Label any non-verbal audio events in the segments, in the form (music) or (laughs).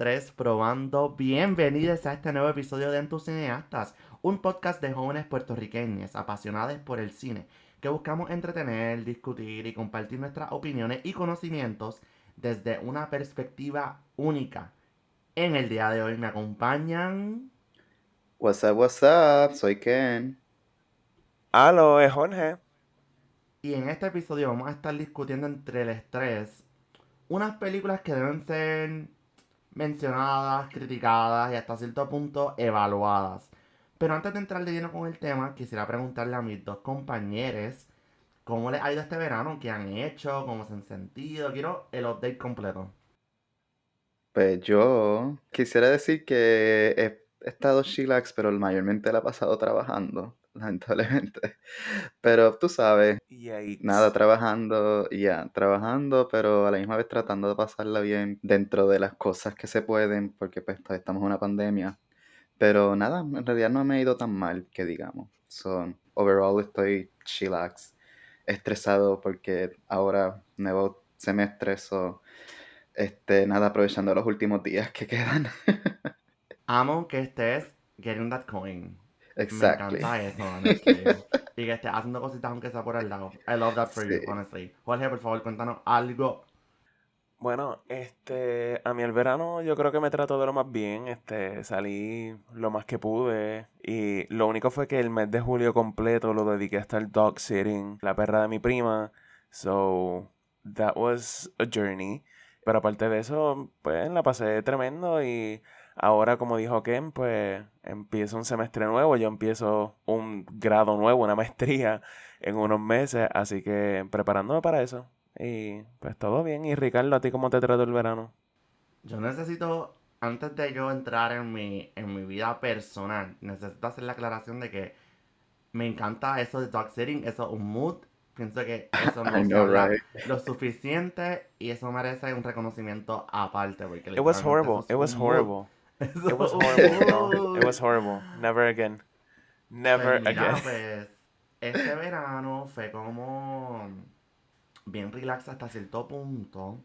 Probando, 1, 2, 3, probando. Bienvenidos a este nuevo episodio de En tus cineastas, un podcast de jóvenes puertorriqueños apasionados por el cine, que buscamos entretener, discutir y compartir nuestras opiniones y conocimientos desde una perspectiva única. En el día de hoy me acompañan. What's up, what's up? Soy Ken. Aló, es Jorge. Y en este episodio vamos a estar discutiendo entre el estrés unas películas que deben ser mencionadas, criticadas y hasta cierto punto evaluadas. Pero antes de entrar de lleno con el tema, quisiera preguntarle a mis dos compañeros cómo les ha ido este verano, qué han hecho, cómo se han sentido. Quiero el update completo. Pues yo quisiera decir que he estado chillax, pero mayormente la he pasado trabajando (laughs) lamentablemente. Pero tú sabes, nada, trabajando, ya, trabajando, pero a la misma vez tratando de pasarla bien dentro de las cosas que se pueden, porque pues estamos en una pandemia. Pero nada, en realidad no me ha ido tan mal, que digamos. So, overall estoy chillax, estresado porque ahora nuevo semestre, so, este, nada, aprovechando los últimos días que quedan. (laughs) Amo que estés getting that coin. Exactly. Me encanta eso, (laughs) y que esté haciendo cositas aunque sea por el lado. I love that for you, honestly. Jorge, por favor, cuéntanos algo. Bueno, este, a mí el verano yo creo que me trató de lo más bien, este, salí lo más que pude y lo único fue que el mes de julio completo lo dediqué a estar dog sitting, la perra de mi prima, so that was a journey, pero aparte de eso, pues la pasé tremendo y Ahora, como dijo Ken, pues empiezo un semestre nuevo, yo empiezo un grado nuevo, una (laughs) maestría en unos meses, así que preparándome para eso. Y pues todo bien. Y Ricardo, ¿a ti cómo te trató el verano? Yo necesito, antes de yo entrar en mi, en mi vida personal, necesito hacer la aclaración de que me encanta eso de dog sitting, eso es un mood. Pienso que eso (laughs) no es lo suficiente y eso merece un reconocimiento aparte. Porque it was horrible, it was horrible. It was horrible. (laughs) It was (laughs) horrible. Never again. Never pues again. Pues, este verano fue como bien relax hasta cierto punto.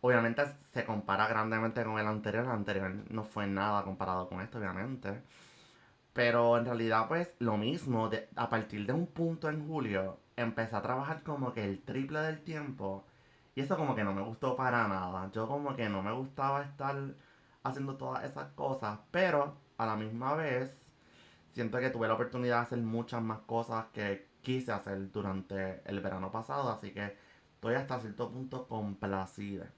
Obviamente se compara grandemente con el anterior. El anterior no fue nada comparado con esto, obviamente. Pero en realidad, pues, lo mismo. a partir de un punto en julio, empecé a trabajar como que el triple del tiempo. Y eso como que no me gustó para nada. Yo como que no me gustaba estar haciendo todas esas cosas, pero a la misma vez siento que tuve la oportunidad de hacer muchas más cosas que quise hacer durante el verano pasado, así que estoy hasta cierto punto complacida.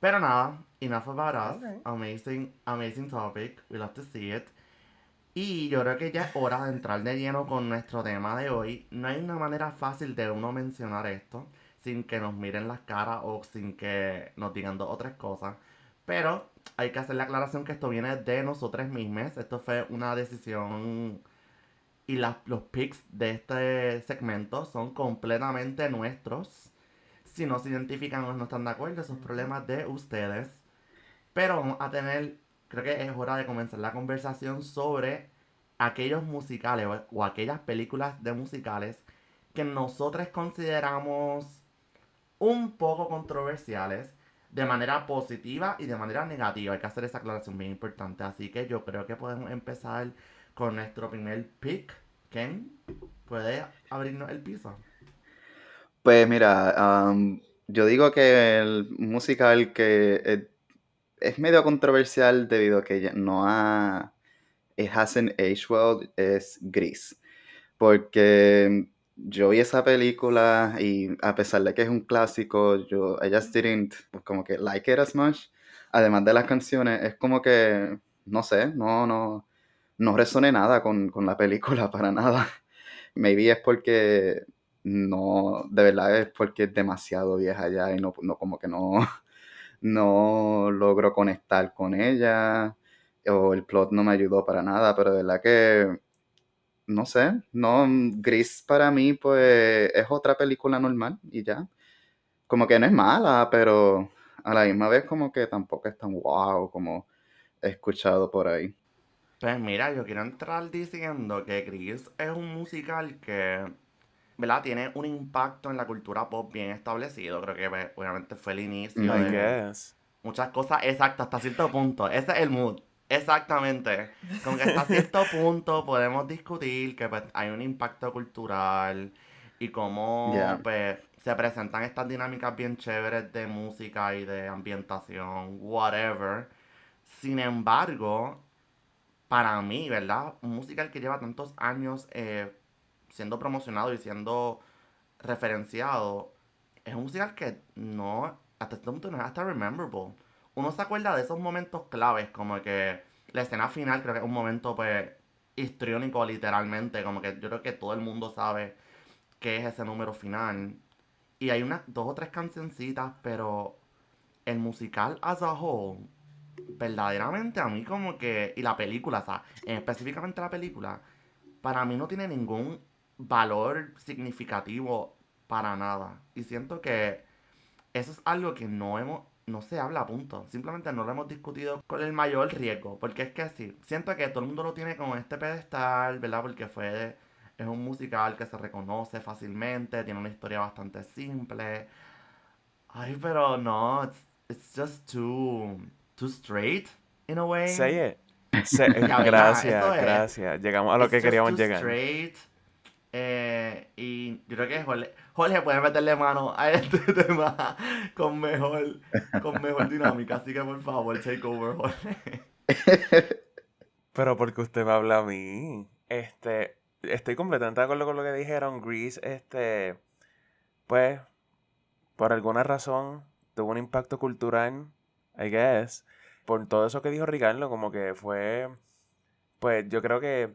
Pero nada, enough about us. Amazing, amazing topic. We love to see it. Y yo creo que ya es hora de entrar de lleno con nuestro tema de hoy. No hay una manera fácil de uno mencionar esto sin que nos miren las caras o sin que nos digan dos o tres cosas. Pero hay que hacer la aclaración que esto viene de nosotros mismos. Esto fue una decisión y los picks de este segmento son completamente nuestros. Si no se identifican o no están de acuerdo, esos problemas de ustedes. Pero vamos a tener, creo que es hora de comenzar la conversación sobre aquellos musicales o, aquellas películas de musicales que nosotros consideramos un poco controversiales de manera positiva y de manera negativa. Hay que hacer esa aclaración bien importante. Así que yo creo que podemos empezar con nuestro primer pick. Ken, ¿puede abrirnos el piso? Pues mira, yo digo que el musical que es, medio controversial debido a que no ha... It hasn't aged es Gris. Porque yo vi esa película y a pesar de que es un clásico, yo I just didn't como que like it as much. Además de las canciones, es como que no sé, no no no resoné nada con, la película (laughs) para nada. Maybe es porque no, de verdad es porque es demasiado vieja ya y no, no como que no (laughs) no logro conectar con ella o el plot no me ayudó para nada, pero de verdad que no sé, no, Gris para mí pues es otra película normal y ya. Como que no es mala, pero a la misma vez como que tampoco es tan wow como he escuchado por ahí. Pues mira, yo quiero entrar diciendo que Gris es un musical que ¿verdad? Tiene un impacto en la cultura pop bien establecido. Creo que pues, obviamente fue el inicio I I de guess. muchas cosas. Exacto, hasta cierto punto. Ese es el mood. Exactamente. Como que hasta cierto (laughs) punto podemos discutir que pues, hay un impacto cultural y cómo Yeah. pues, se presentan estas dinámicas bien chéveres de música y de ambientación, whatever. Sin embargo, para mí, ¿verdad? Un musical que lleva tantos años eh, siendo promocionado y siendo referenciado, es un musical que no, hasta este punto no es hasta rememberable. Uno se acuerda de esos momentos claves, como que la escena final creo que es un momento pues histriónico literalmente, como que yo creo que todo el mundo sabe qué es ese número final. Y hay unas dos o tres cancioncitas, pero el musical as a whole, verdaderamente a mí como que, y la película, o sea, específicamente la película, para mí no tiene ningún valor significativo para nada. Y siento que eso es algo que no hemos, no se habla punto. Simplemente no lo hemos discutido con el mayor riesgo. Porque es que así, siento que todo el mundo lo tiene como este pedestal, ¿verdad? Porque fue, es un musical que se reconoce fácilmente, tiene una historia bastante simple. Ay, pero no, it's, it's just too, too straight, in a way. Say it. (laughs) Gracias, es. gracias. Llegamos a lo It's que queríamos llegar. straight. Eh, y yo creo que Jorge, Jorge puede meterle mano a este (laughs) tema con mejor, con mejor dinámica. Así que por favor, take over, Jorge. Pero porque usted me habla a mí. Este, estoy completamente de acuerdo con lo que dijeron. Grease, este, pues, por alguna razón, tuvo un impacto cultural, I guess. Por todo eso que dijo Ricardo, como que fue, pues, yo creo que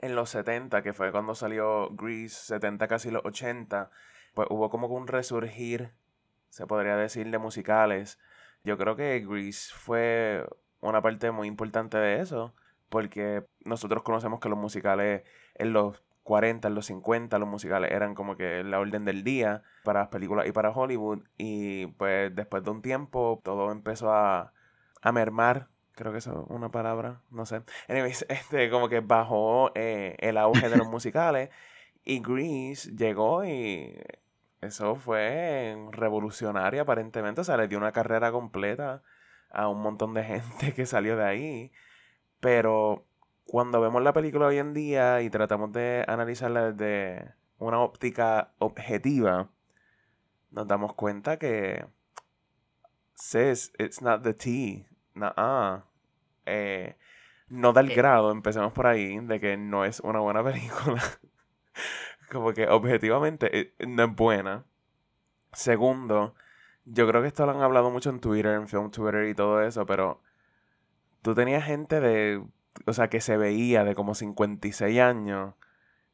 en los 70, que fue cuando salió Grease, 70 casi los 80, pues hubo como un resurgir, se podría decir, de musicales. Yo creo que Grease fue una parte muy importante de eso, porque nosotros conocemos que los musicales en los 40, en los 50, los musicales eran como que la orden del día para las películas y para Hollywood, y pues después de un tiempo todo empezó a, a mermar, creo que eso es una palabra, no sé. Anyways, (laughs) este, como que bajó eh, el auge de los (laughs) musicales, y Grease llegó y eso fue revolucionario aparentemente, o sea, le dio una carrera completa a un montón de gente que salió de ahí. Pero cuando vemos la película hoy en día y tratamos de analizarla desde una óptica objetiva, nos damos cuenta que sis, it's not the tea. Nuh-uh. Eh, no da el Eh. grado, empecemos por ahí, de que no es una buena (laughs) película. Como que objetivamente eh, no es buena. Segundo, yo creo que esto lo han hablado mucho en Twitter, en Film Twitter y todo eso, pero tú tenías gente de, o sea, que se veía de como 56 años,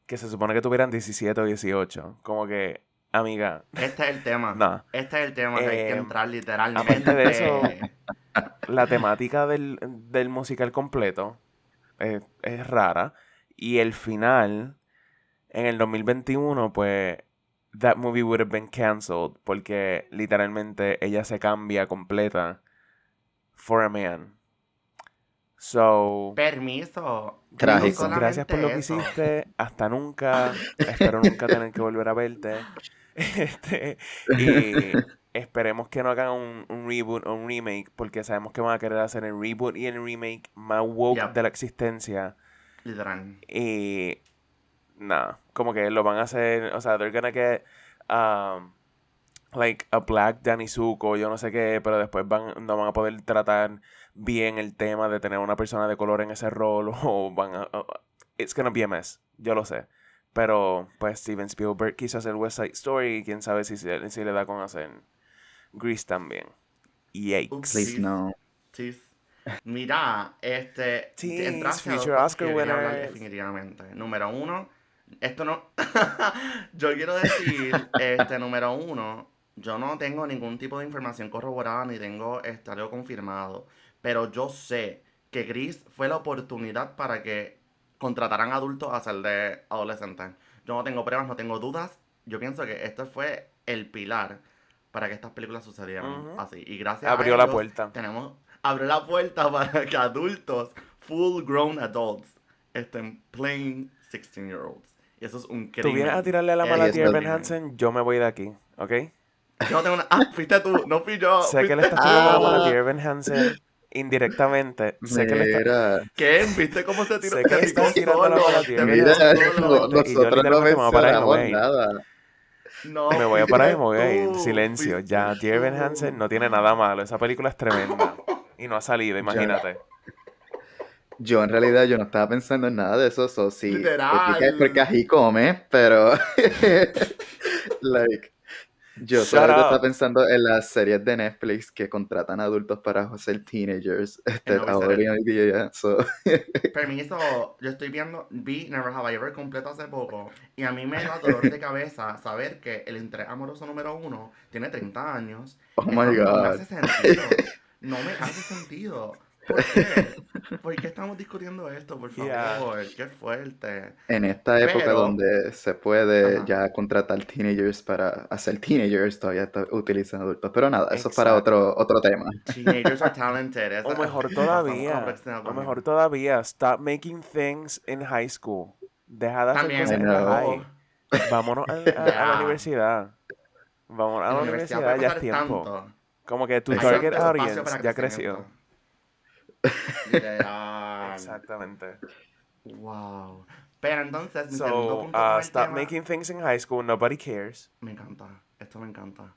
que se supone que tuvieran 17 o 18. Como que, amiga, Este es el tema. (laughs) no. Este es el tema que hay que Eh, entrar literalmente. aparte de eso, (laughs) La temática del, del musical completo es, es rara. Y el final, en el 2021, pues, that movie would have been canceled. Porque literalmente ella se cambia completa for a man. So, Permiso. Trágico. No gracias por lo que eso. hiciste. Hasta nunca. Espero nunca tener que volver a verte. (laughs) Este, y esperemos que no hagan un, un reboot o un remake. Porque sabemos que van a querer hacer el reboot y el remake más woke de la existencia. Literal. Y. Nada. Como que lo van a hacer. O sea, they're gonna get. Um, like a black Danny Zuko, yo no sé qué, pero después van, no van a poder tratar bien el tema de tener una persona de color en ese rol (laughs) o van a... o- it's gonna be a mess, yo lo sé. Pero, pues, Steven Spielberg quiso hacer West Side Story y quién sabe si, si le da con hacer Grease también. Yikes. Oops. Please no. Tis. Mira, este. Entraste dos future Oscar winners. Definitivamente. Número uno, esto no. (laughs) yo quiero decir, este, número uno, yo no tengo ningún tipo de información corroborada ni tengo este, algo confirmado. Pero yo sé que Gris fue la oportunidad para que contrataran adultos a ser de adolescentes. Yo no tengo pruebas, no tengo dudas. Yo pienso que esto fue el pilar para que estas películas sucedieran así. Y gracias a Abrió la ellos, puerta. tenemos abrió la puerta (laughs) para que adultos, full grown adults, estén playing 16 year olds. Y eso es un Tú vienes a crimen. tirarle la mala a Dear un Evan crimen. Hansen, yo me voy de aquí, ¿ok? Yo no tengo una... Ah, fuiste tú, no fui yo. Sé que le estás tirando la tú. mala a Dear Evan Hansen indirectamente. Sé que le estás... Mira, ¿Qué? ¿Viste cómo se tiró? Sé que le estás tirando la mala a mira, nosotros no a mencionamos a nada. No, Me voy a parar y me voy a ir. Silencio. Ya, Dear Evan. Hansen no tiene nada malo. Esa película es tremenda. Y no ha salido, imagínate. Yo en realidad yo no estaba pensando en nada de eso, so sí. Literal. Porque, porque así come, pero (laughs) like yo up. estaba pensando en las series de Netflix que contratan adultos para ser teenagers (laughs) este, no ahora hoy día. So, (laughs) Permiso, yo estoy viendo, vi Never Have I Ever completo hace poco y a mí me da dolor de cabeza saber que el interés amoroso número uno tiene 30 años. oh my no me god. hace sentido. No me hace sentido. ¿Por qué? (laughs) ¿Por qué estamos discutiendo esto? Por favor, Yeah. qué fuerte. En esta época Pero- donde se puede Ajá. ya contratar teenagers para hacer teenagers, todavía está- utilizan adultos. Pero nada, eso es para otro, otro tema. Teenagers are (laughs) talented. esa- O mejor (laughs) todavía, o mejor todavía, stop making things in high school. Deja de hacer También. cosas I en la high. Vámonos a, a- a la universidad. Vámonos a la la universidad, puede ya es tiempo. tanto. Como que tu target audience ya creció. crecimiento. Literal. (laughs) Exactamente. Wow. Pero entonces, mi segundo So, punto uh, con el stop tema- making things in high school, nobody cares. Me encanta, esto me encanta.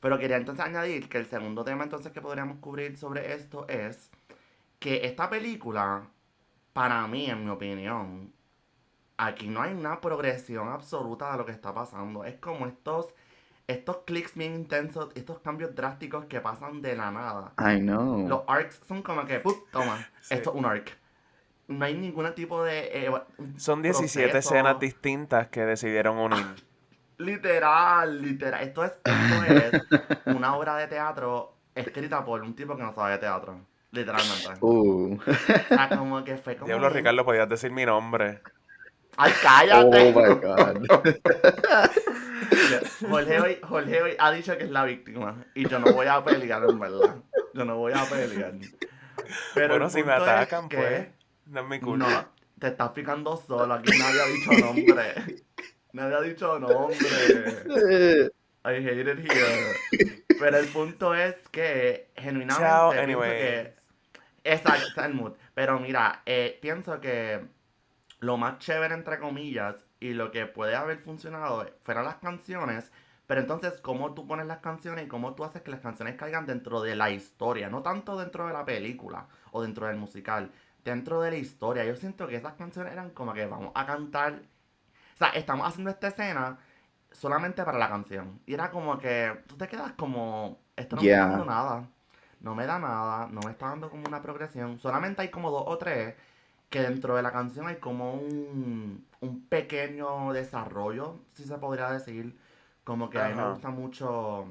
Pero quería entonces añadir que el segundo tema entonces que podríamos cubrir sobre esto es que esta película, para mí, en mi opinión, aquí no hay una progresión absoluta de lo que está pasando. Es como estos, estos clics bien intensos, estos cambios drásticos que pasan de la nada. I know. Los arcs son como que, ¡pup! Toma, (laughs) Sí. esto es un arc. No hay ningún tipo de... eh, Son 17 proceso. escenas distintas que decidieron unir. Literal, literal. Esto es, esto (laughs) es una obra de teatro escrita por un tipo que no sabe de teatro. Literalmente. Uh. O sea, como que fue como. Diablo, Ricardo, podías decir mi nombre. ¡Ay, Oh cállate! my god. (laughs) Jorge hoy, Jorge hoy ha dicho que es la víctima. Y yo no voy a pelear, en verdad. Yo no voy a pelear. Pero bueno, el si me punto es atacan, que- pues. No es mi culpa. No, te estás picando solo. Aquí nadie ha dicho nombre. Nadie ha dicho nombre. I hate it here. Pero el punto es que, genuinamente, Chao, pienso anyway. que... Exacto, está el mood. Pero mira, eh, pienso que lo más chévere, entre comillas, y lo que puede haber funcionado fueran las canciones, pero entonces cómo tú pones las canciones y cómo tú haces que las canciones caigan dentro de la historia, no tanto dentro de la película o dentro del musical, dentro de la historia. Yo siento que esas canciones eran como que vamos a cantar, o sea, estamos haciendo esta escena solamente para la canción. Y era como que tú te quedas como, esto no me está dando nada, no me da nada, no me está dando como una progresión. Solamente hay como dos o tres que dentro de la canción hay como un, un pequeño desarrollo, si se podría decir. Como que a mí me gusta mucho,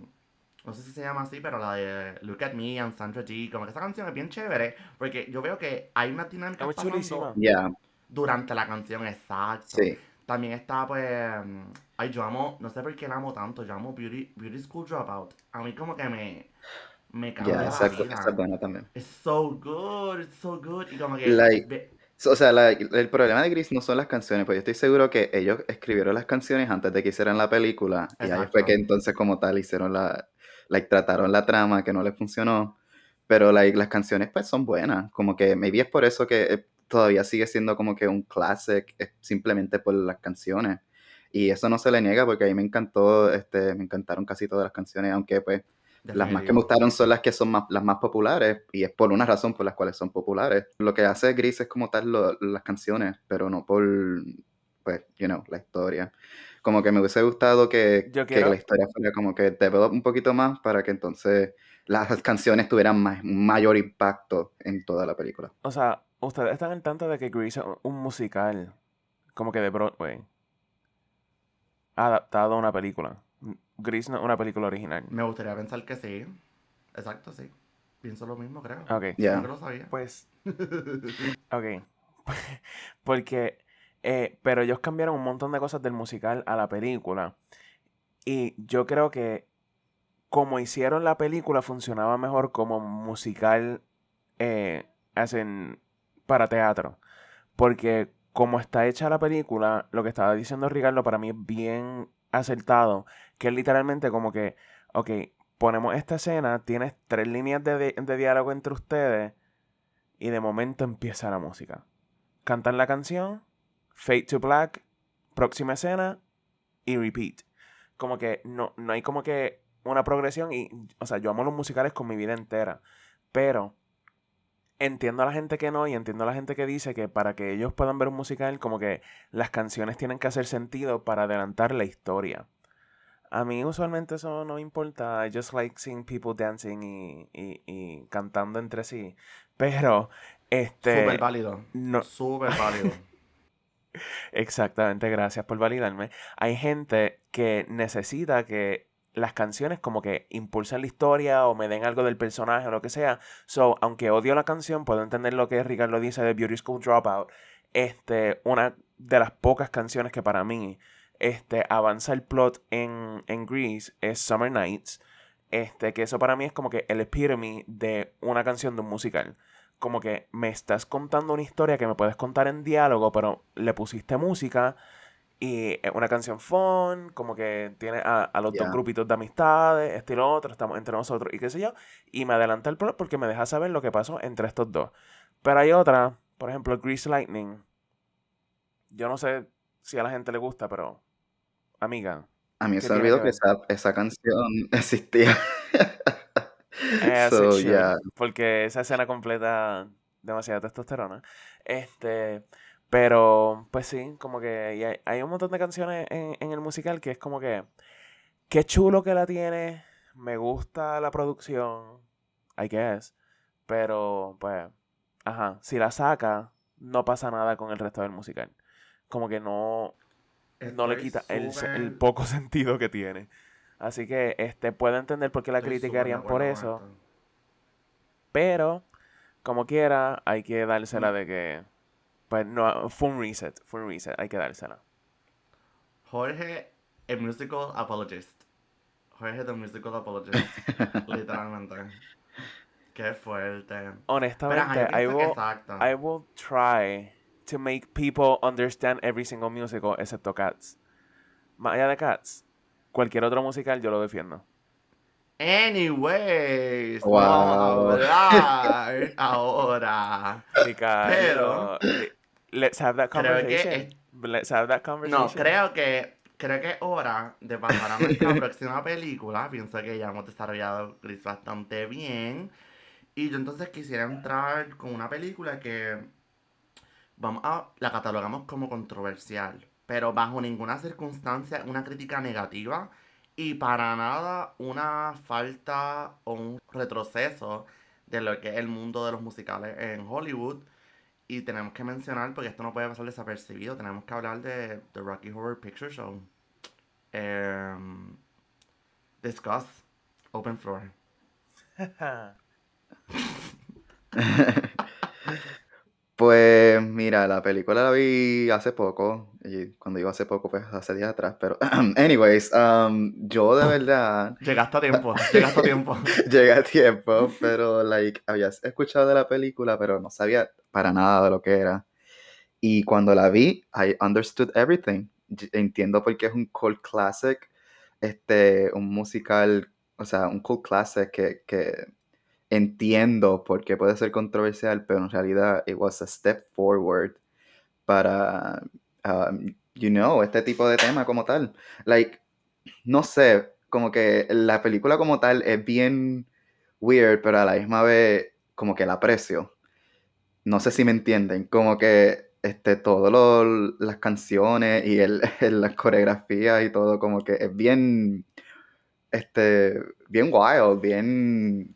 no sé si se llama así, pero la de Look at Me and Sandra G, como que esa canción es bien chévere, porque yo veo que hay una dinámica pasando chulísima. Yeah, durante la canción, exacto. sí. También está, pues. Ay, yo amo. No sé por qué la amo tanto. Yo amo Beauty, Beauty School Dropout. A mí, como que me. Me cambia Yeah, la exacto. vida. Esa es buena también. It's so good. It's so good. Y como que. Like- O sea, la- el problema de Gris no son las canciones, pues yo estoy seguro que ellos escribieron las canciones antes de que hicieran la película. Y ahí Exacto. fue que entonces como tal hicieron la, like, trataron la trama que no les funcionó. Pero like, las canciones pues son buenas. Como que maybe es por eso que eh, todavía sigue siendo como que un classic, es simplemente por las canciones. Y eso no se le niega porque a mí me encantó, este, me encantaron casi todas las canciones, aunque pues las más que me gustaron son las que son más, las más populares y es por una razón por las cuales son populares. Lo que hace Gris es como tal lo- las canciones, pero no por, pues, you know, la historia. Como que me hubiese gustado que, Yo que la historia fuera como que develop un poquito más para que entonces las canciones tuvieran más, mayor impacto en toda la película. O sea, ustedes están al tanto de que Grease es un musical, como que de Broadway, adaptado a una película. Grease no es una película original. Me gustaría pensar que sí. Exacto, sí. Pienso lo mismo, creo. Ok, Ya. No que lo sabía. pues, (laughs) ok. (laughs) Porque, eh, pero ellos cambiaron un montón de cosas del musical a la película. Y yo creo que como hicieron la película funcionaba mejor como musical eh, as in, para teatro. Porque como está hecha la película, lo que estaba diciendo Ricardo para mí es bien acertado, que es literalmente como que, ok, ponemos esta escena, tienes tres líneas de, de- diálogo entre ustedes y de momento empieza la música. Cantan la canción, fade to black, próxima escena y repeat. Como que no, no hay como que una progresión y, o sea, yo amo los musicales con mi vida entera, pero entiendo a la gente que no y entiendo a la gente que dice que para que ellos puedan ver un musical, como que las canciones tienen que hacer sentido para adelantar la historia. A mí usualmente eso no me importa. I just like seeing people dancing y, y- y cantando entre sí. Pero, este... Súper válido. no- Súper válido. (laughs) Exactamente, gracias por validarme. Hay gente que necesita que las canciones como que impulsen la historia o me den algo del personaje o lo que sea. So, aunque odio la canción, puedo entender lo que Ricardo dice de Beauty School Dropout. Este, una de las pocas canciones que para mí este, avanza el plot en, en Grease es Summer Nights. Este, que eso para mí es como que el epitome de una canción de un musical como que me estás contando una historia que me puedes contar en diálogo, pero le pusiste música y es una canción fun, como que tiene a, a los dos grupitos de amistades, este y lo otro, estamos entre nosotros y qué sé yo, y me adelanta el plot porque me deja saber lo que pasó entre estos dos. Pero hay otra, por ejemplo, Grease Lightning. Yo no sé si a la gente le gusta, pero amiga, A mí ¿Qué se olvidó que que esa, esa canción (laughs) existía. Eh, So, sí, yeah. Porque esa escena completa demasiada testosterona. Este, pero pues sí, como que y hay, hay un montón de canciones en, en el musical que es como que qué chulo que la tiene, me gusta la producción, I guess, pero pues, ajá, si la saca, no pasa nada con el resto del musical. Como que no, no le quita el, el poco (laughs) sentido que tiene. Así que este puedo entender por qué la estoy criticarían por eso. Pero, como quiera, hay que dársela de que. Pues no, fue un reset, fue un reset, hay que dársela. Jorge, el musical apologist. Jorge, the musical apologist. (laughs) Literalmente. Qué fuerte. Pero, Honestamente, I will. I will try to make people understand every single musical excepto Cats. Más allá de Cats, cualquier otro musical yo lo defiendo. Anyways, Wow. vamos a hablar ahora. (laughs) Le- let's have that Creo que conversation. es- Let's have that conversation. No, creo que creo que es hora de pasar a nuestra (laughs) próxima película. Pienso que ya hemos desarrollado Gris bastante bien. Y yo entonces quisiera entrar con una película que vamos a la catalogamos como controversial, pero bajo ninguna circunstancia una crítica negativa y para nada una falta o un retroceso de lo que es el mundo de los musicales en Hollywood. Y tenemos que mencionar, porque esto no puede pasar desapercibido, tenemos que hablar de The Rocky Horror Picture Show. Em, discuss. Open floor. (laughs) (laughs) Pues mira, la película la vi hace poco, y cuando digo hace poco, pues hace días atrás, pero (clears throat) anyways, um, yo de verdad (laughs) Llegaste a tiempo, (laughs) llegaste a tiempo. (laughs) llegué a tiempo, pero like, había escuchado de la película, pero no sabía para nada de lo que era. Y cuando la vi, I understood everything. Entiendo por qué es un cult classic, este, un musical, o sea, un cult classic que, que entiendo por qué puede ser controversial, pero en realidad it was a step forward para, um, you know, este tipo de tema como tal. Like, no sé, como que la película como tal es bien weird, pero a la misma vez como que la aprecio. No sé si me entienden, como que este, todas las canciones y el, (laughs) la coreografía y todo, como que es bien, este, bien wild, bien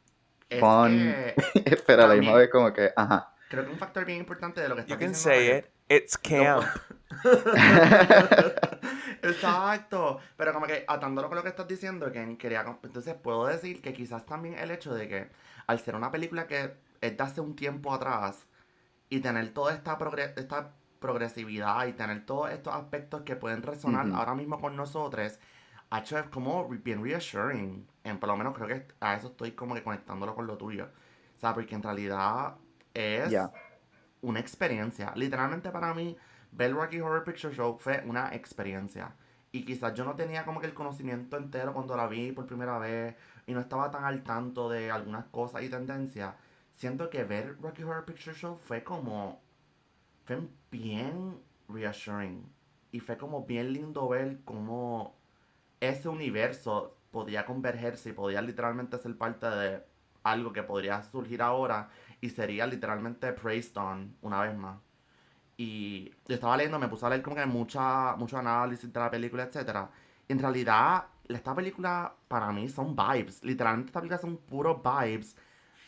fun, que pero a la misma vez como que, ajá. creo que un factor bien importante de lo que You estás can diciendo say it. It's (laughs) camp. (laughs) Exacto, pero como que atándolo con lo que estás diciendo, que quería, entonces puedo decir que quizás también el hecho de que al ser una película que es de hace un tiempo atrás y tener toda esta, progre- esta progresividad y tener todos estos aspectos que pueden resonar ahora mismo con nosotros, ha hecho es como bien reassuring, en, por lo menos creo que a eso estoy como que conectándolo con lo tuyo, o sea, porque en realidad es una experiencia. Literalmente para mí, ver Rocky Horror Picture Show fue una experiencia. Y quizás yo no tenía como que el conocimiento entero cuando la vi por primera vez y no estaba tan al tanto de algunas cosas y tendencias. Siento que ver Rocky Horror Picture Show fue como. fue bien reassuring. Y fue como bien lindo ver cómo ese universo podía convergerse y podía literalmente ser parte de algo que podría surgir ahora y sería literalmente praised on una vez más. Y yo estaba leyendo, me puse a leer como que mucha, mucho análisis de la película, etc. en realidad, esta película para mí son vibes. Literalmente esta película son puros vibes.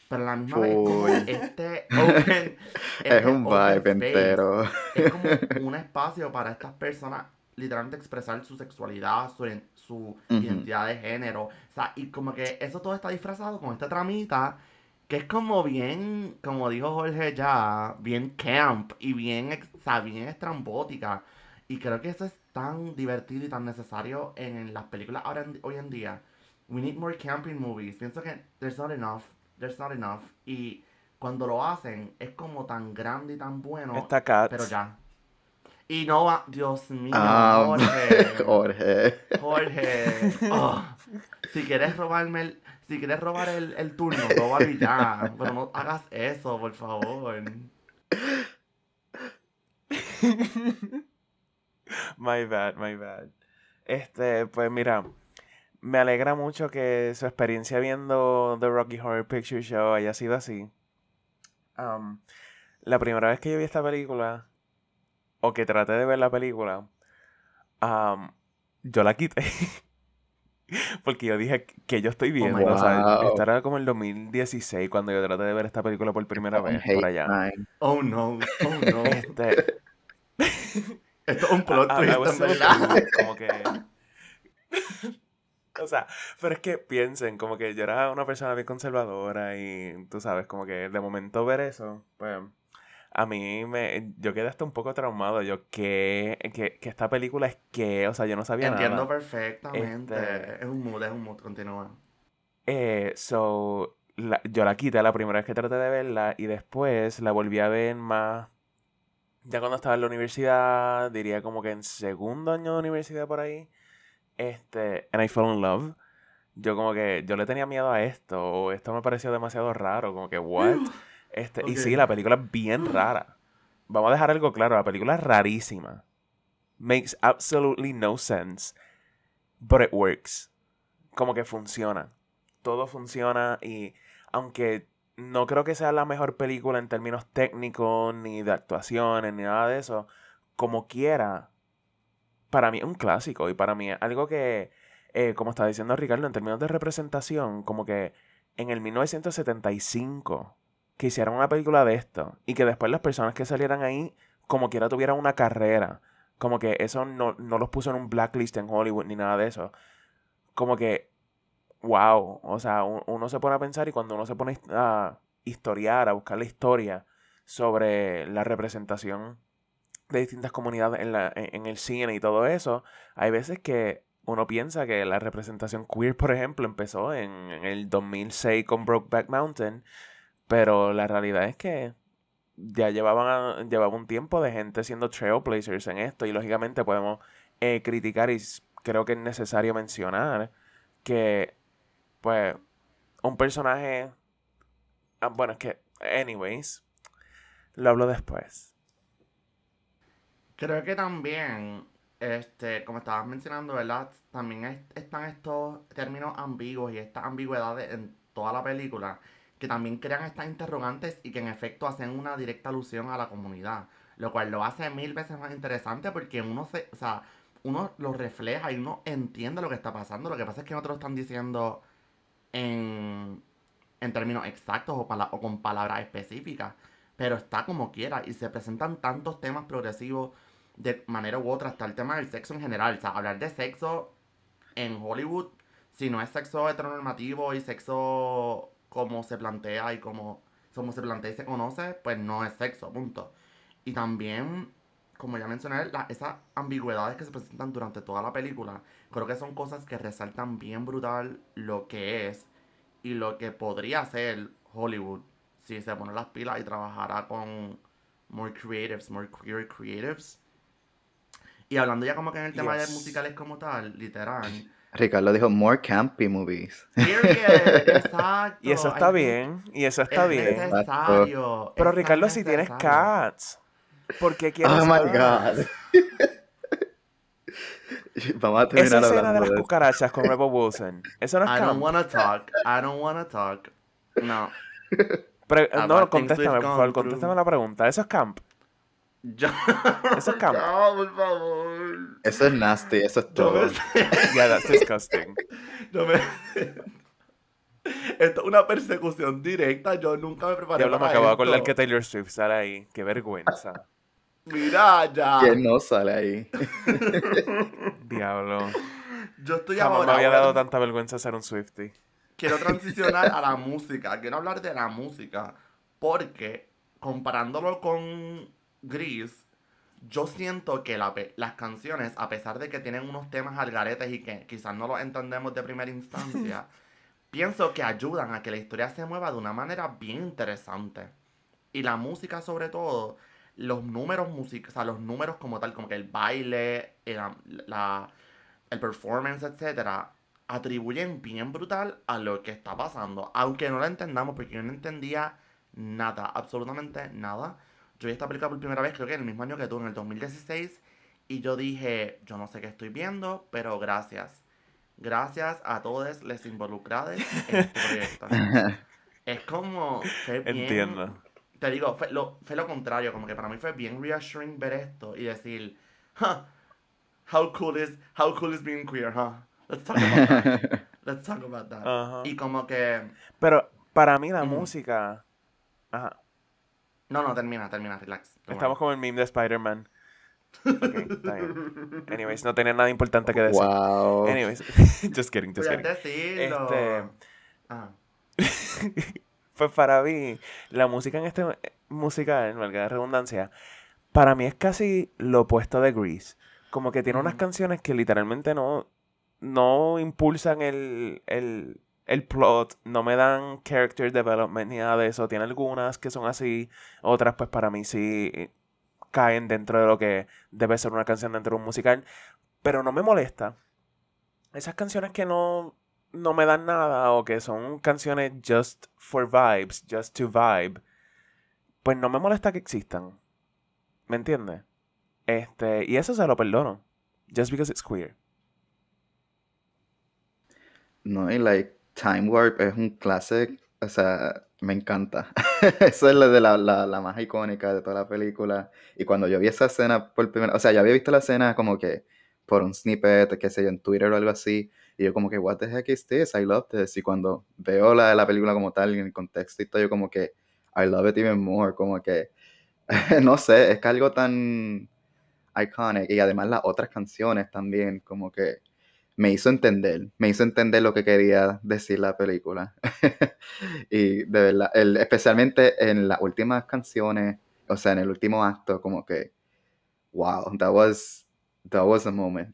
Pero a la misma vez como este open... (laughs) es este un open vibe space, entero. Es como (laughs) un espacio para estas personas literalmente expresar su sexualidad, su, identidad de género. O sea, y como que eso todo está disfrazado con esta tramita que es como bien, como dijo Jorge ya, bien camp y bien, o sea, bien estrambótica. Y creo que eso es tan divertido y tan necesario en las películas ahora en- hoy en día. We need more camping movies. Pienso que there's not enough. There's not enough. Y cuando lo hacen es como tan grande y tan bueno. Está Cats. Pero ya. Y no va, Dios mío, Ah, Jorge. (laughs) Jorge. Jorge. Oh, si quieres robarme el, si quieres robar el, el turno, róbalo y ya. Pero no hagas eso, por favor. (laughs) My bad, my bad. Este, pues mira, me alegra mucho que su experiencia viendo The Rocky Horror Picture Show haya sido así. Um, la primera vez que yo vi esta película, o que traté de ver la película, um, yo la quité. (laughs) Porque yo dije que yo estoy viendo. my o sea, esto era como el 2016 cuando yo traté de ver esta película por primera vez, por allá. Oh no, oh no. (laughs) Este, (laughs) Esto es un plot twist, verdad. confused, como que... o sea, pero es que piensen, como que yo era una persona bien conservadora y tú sabes, como que de momento ver eso, pues a mí me... Yo quedé hasta un poco traumado. Yo, que, que, que esta película es que, o sea, yo no sabía Entiendo nada. perfectamente. Este- Es un mood, es un mood, continúa. Eh, so, la- yo la quité la primera vez que traté de verla y después la volví a ver más. Ya cuando estaba en la universidad, diría como que en segundo año de universidad por ahí. Este, and I fell in love. Yo como que, yo le tenía miedo a esto, o esto me pareció demasiado raro, como que, what? (gasps) (gasps) Este, y sí, la película es bien rara. Vamos a dejar algo claro, la película es rarísima. Makes absolutely no sense. But it works. Como que funciona. Todo funciona y aunque no creo que sea la mejor película en términos técnicos, ni de actuaciones, ni nada de eso, como quiera, para mí es un clásico y para mí es algo que, eh, como está diciendo Ricardo, en términos de representación, como que en el 1975 que hicieran una película de esto y que después las personas que salieran ahí como quiera tuvieran una carrera, como que eso no, no los puso en un blacklist en Hollywood ni nada de eso. Como que, wow, o sea, un- uno se pone a pensar y cuando uno se pone a historiar, a buscar la historia sobre la representación de distintas comunidades en, la, en el cine y todo eso, hay veces que uno piensa que la representación queer, por ejemplo, empezó en, en el 2006 con Brokeback Mountain, pero la realidad es que ya llevaban llevaba un tiempo de gente siendo trailblazers en esto y lógicamente podemos eh, criticar y creo que es necesario mencionar que pues un personaje ah, bueno es que anyways lo hablo después Creo que también, este, como estabas mencionando, ¿verdad? También es- están estos términos ambiguos y estas ambigüedades en toda la película que también crean estas interrogantes y que en efecto hacen una directa alusión a la comunidad, lo cual lo hace mil veces más interesante porque uno se, o sea, uno lo refleja y uno entiende lo que está pasando. Lo que pasa es que no te lo están diciendo en, en términos exactos o, o con palabras específicas, pero está como quiera y se presentan tantos temas progresivos de manera u otra, hasta el tema del sexo en general. O sea, hablar de sexo en Hollywood, si no es sexo heteronormativo y sexo como se plantea y como, como se plantea y se conoce, pues no es sexo, punto. Y también, como ya mencioné, la- esas ambigüedades que se presentan durante toda la película, creo que son cosas que resaltan bien brutal lo que es y lo que podría ser Hollywood si se pone las pilas y trabajara con more creatives, more queer creatives Y hablando ya como que en el tema Yes. de musicales como tal, literal. Ricardo dijo more campy movies. (laughs) Period, exacto. Y eso está bien, y eso está es bien. necesario. Pero es Ricardo, si tienes necesario. cats, ¿por qué quieres Oh my god. (laughs) Vamos a Esa terminar escena de las cucarachas con Rebel Wilson, eso no es I don't camp. wanna talk. I don't wanna talk. No. No, contéstame, por favor, contéstame la pregunta. ¿Eso es camp? Yo... Eso es camp. No, por favor. Eso es nasty, eso es todo. (laughs) me... Yeah, that's disgusting. Yo me... (laughs) Esto es una persecución directa. Yo nunca me preparé Diablo, me para acabo de acordar que Taylor Swift sale ahí. Qué vergüenza. Mira, ya. ¿Quién no sale ahí? (laughs) Diablo. Yo estoy Jamás me ahora... había dado tanta vergüenza ser un Swiftie. quiero transicionar a la música. Quiero hablar de la música. Porque comparándolo con Gris, yo siento que la las canciones, a pesar de que tienen unos temas algaretes y que quizás no los entendemos de primera instancia, (laughs) pienso que ayudan a que la historia se mueva de una manera bien interesante. Y la música sobre todo, los números música, o sea, los números como tal, como que el baile, el, la, el performance, etcétera, atribuyen bien brutal a lo que está pasando. Aunque no lo entendamos, porque yo no entendía nada, absolutamente nada. Yo vi esta película por primera vez, creo que en el mismo año que tú, en el 2016. Y yo dije, yo no sé qué estoy viendo, pero gracias. Gracias a todos los involucrados en este proyecto. (laughs) Es como, fue bien- Entiendo. te digo, fue lo, fue lo contrario, como que para mí fue bien reassuring ver esto y decir, huh, how cool is, how cool is being queer, huh? Let's talk about that. (laughs) Let's talk about that. Ajá. Y como que, Pero para mí la música... Ajá. No, no, termina, termina, relax. Estamos como el meme de Spider-Man. (laughs) Ok, está bien. Anyways, no tenía nada importante que decir. wow. Anyways, (laughs) just kidding, just kidding. Decirlo. Este, Ah, (laughs) pues para mí, la música en este musical, valga la redundancia, para mí es casi lo opuesto de Grease. Como que tiene unas canciones que literalmente no, no impulsan el, el, el plot, no me dan character development ni nada de eso. Tiene algunas que son así, otras pues para mí sí caen dentro de lo que debe ser una canción dentro de un musical. Pero no me molesta. Esas canciones que no, no me dan nada o que son canciones just for vibes, just to vibe, pues no me molesta que existan. ¿Me entiendes? Este, y eso se lo perdono. Just because it's queer. No, y like Time Warp es un classic, o sea, me encanta. (laughs) Eso es la de la, la, la más icónica de toda la película. Y cuando yo vi esa escena por primera, o sea, ya había visto la escena como que por un snippet, qué sé yo, en Twitter o algo así, y yo como que, what the heck is this? I love this. Y cuando veo la, la película como tal, en el contexto y todo, yo como que, I love it even more, como que, (laughs) no sé, es que algo tan iconic. Y además las otras canciones también, como que me hizo entender, me hizo entender lo que quería decir la película. (laughs) y de verdad, especialmente en las últimas canciones, o sea, en el último acto, como que, wow, that was, that was a moment.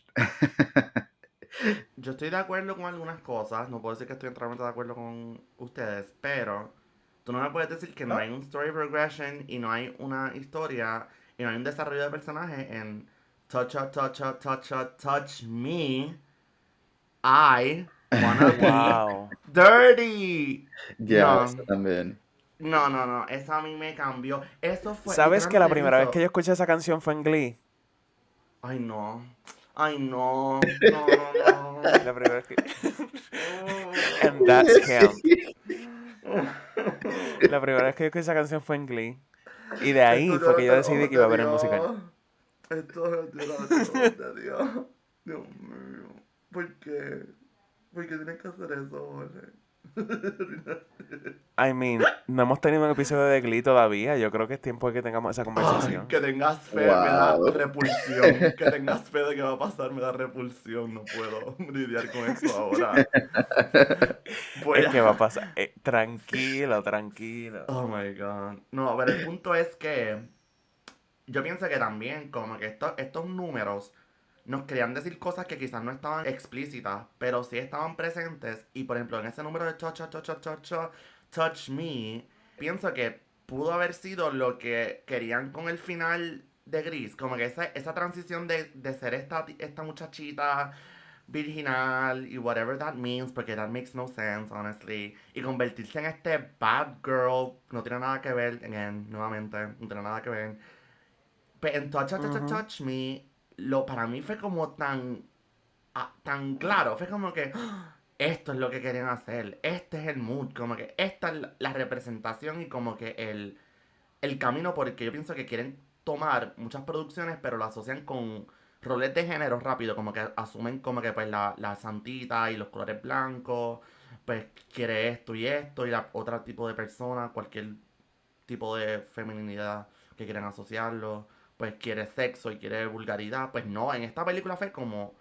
Yo estoy de acuerdo con algunas cosas, no puedo decir que estoy enteramente de acuerdo con ustedes, pero tú no me puedes decir que no hay un story progression y no hay una historia y no hay un desarrollo de personaje en Touch Up, Touch Up, Touch Up, Touch Me. I wanna be Wow. dirty. Ya, No. también. No, no, no, eso a mí me cambió. Eso fue. ¿Sabes que la primera vez que yo escuché esa canción fue en Glee? Ay, no. Ay, no. No, no, no. La primera vez que... (laughs) And that's camp. La primera vez que yo escuché esa canción fue en Glee. Y de ahí Esto fue que yo de decidí que iba a ver el musical. Esto es de Dios. Dios mío. ¿Por qué? ¿Por qué tienes que hacer eso, Jorge? (laughs) I mean, no hemos tenido un episodio de Glee todavía. Yo creo que es tiempo de que tengamos esa Ay, conversación. que tengas fe me da repulsión. Que tengas fe de que va a pasar me da repulsión. No puedo lidiar con esto ahora. Voy Es a- que va a pasar. Eh, tranquilo, tranquilo. Oh my god. No, pero el punto es que yo pienso que también como que estos, estos números nos querían decir cosas que quizás no estaban explícitas, pero sí estaban presentes. Y por ejemplo, en ese número de touch, touch, touch, touch, touch, me, pienso que pudo haber sido lo que querían con el final de Gris, como que esa, esa transición de, de ser esta, esta muchachita virginal y whatever that means, porque that makes no sense, honestly, y convertirse en este bad girl, no tiene nada que ver, again, nuevamente, no tiene nada que ver. Pero en Touch, Touch, Touch. Touch Me, lo, para mí fue como tan, ah, tan claro, fue como que "Ah, esto es lo que querían hacer, este es el mood, como que esta es la- representación y como que el, el camino porque yo pienso que quieren tomar muchas producciones pero lo asocian con roles de género rápido, como que asumen como que pues la, la santita y los colores blancos, pues quiere esto y esto y la otro tipo de persona, cualquier tipo de feminidad que quieran asociarlo, pues quiere sexo y quiere vulgaridad, pues no, en esta película fue como,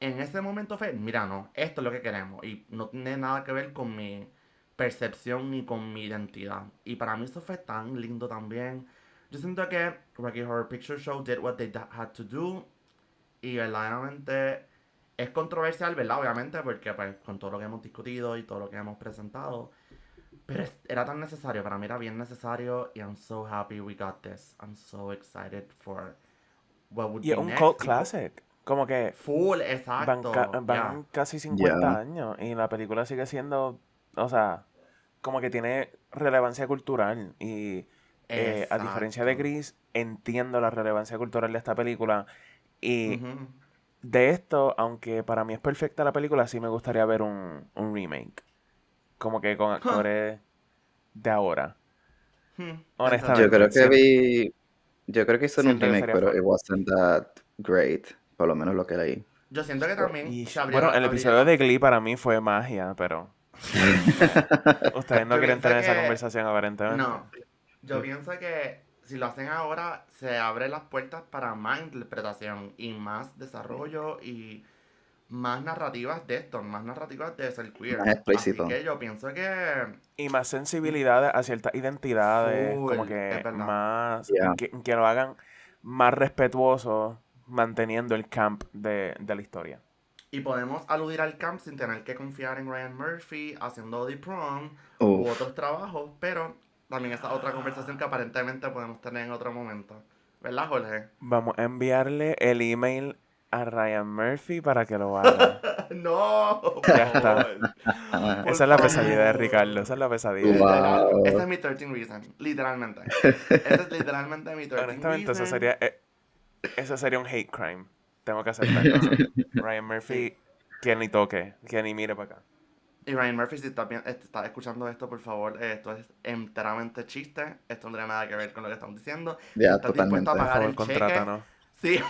en ese momento fue, mira, no, esto es lo que queremos y no tiene nada que ver con mi percepción ni con mi identidad. Y para mí eso fue tan lindo también. Yo siento que Rocky Horror Picture Show did what they had to do y verdaderamente es controversial, ¿verdad? Obviamente, porque pues con todo lo que hemos discutido y todo lo que hemos presentado, pero era tan necesario, para mí era bien necesario y I'm so happy we got this. I'm so excited for what would Y es be un next. cult classic. Como que Full, van, exacto. ca- van casi 50 Ya. años y la película sigue siendo, o sea, como que tiene relevancia cultural. Y eh, a diferencia de. Gris, entiendo la relevancia cultural de esta película. Y de esto, aunque para mí es perfecta la película, sí me gustaría ver un, un remake. Como que con actores de ahora. Hmm, Honestamente. Yo creo que siempre- vi. Yo creo que hicieron un remake, pero it wasn't that great. Por lo menos lo que leí. Yo siento que también Y, bueno, el episodio de Glee para mí fue magia, pero (laughs) ustedes no Yo quieren pienso tener esa que- conversación aparentemente. No, yo pienso que si lo hacen ahora, se abren las puertas para más interpretación y más desarrollo y más narrativas de esto, más narrativas de ser queer. Más explícito. Así que yo pienso que Y más sensibilidad a ciertas identidades, Full, como es que verdad. más, Yeah. que, que lo hagan más respetuoso, manteniendo el camp de, de la historia. y podemos aludir al camp sin tener que confiar en Ryan Murphy haciendo The Prom u otros trabajos, pero también esa otra conversación que aparentemente podemos tener en otro momento. ¿Verdad, Jorge? Vamos a enviarle el email a Ryan Murphy para que lo haga. (laughs) no, Ya está. Por (laughs) esa es la pesadilla de. Ricardo, esa es la pesadilla. Wow. Ese es mi 13 reason, literalmente. Ese es literalmente mi 13 Honestamente, eso reason. sería, eh, eso sería un hate crime. Tengo que aceptar eso. (laughs) Ryan Murphy, que ni toque, que ni mire para acá. Y Ryan Murphy, si estás, bien- este, estás escuchando esto, por favor, eh, esto es enteramente chiste. Esto no tiene nada que ver con lo que estamos diciendo. Ya, estás dispuesto totalmente. Por pagar favor, el contrátanos. Sí, (laughs)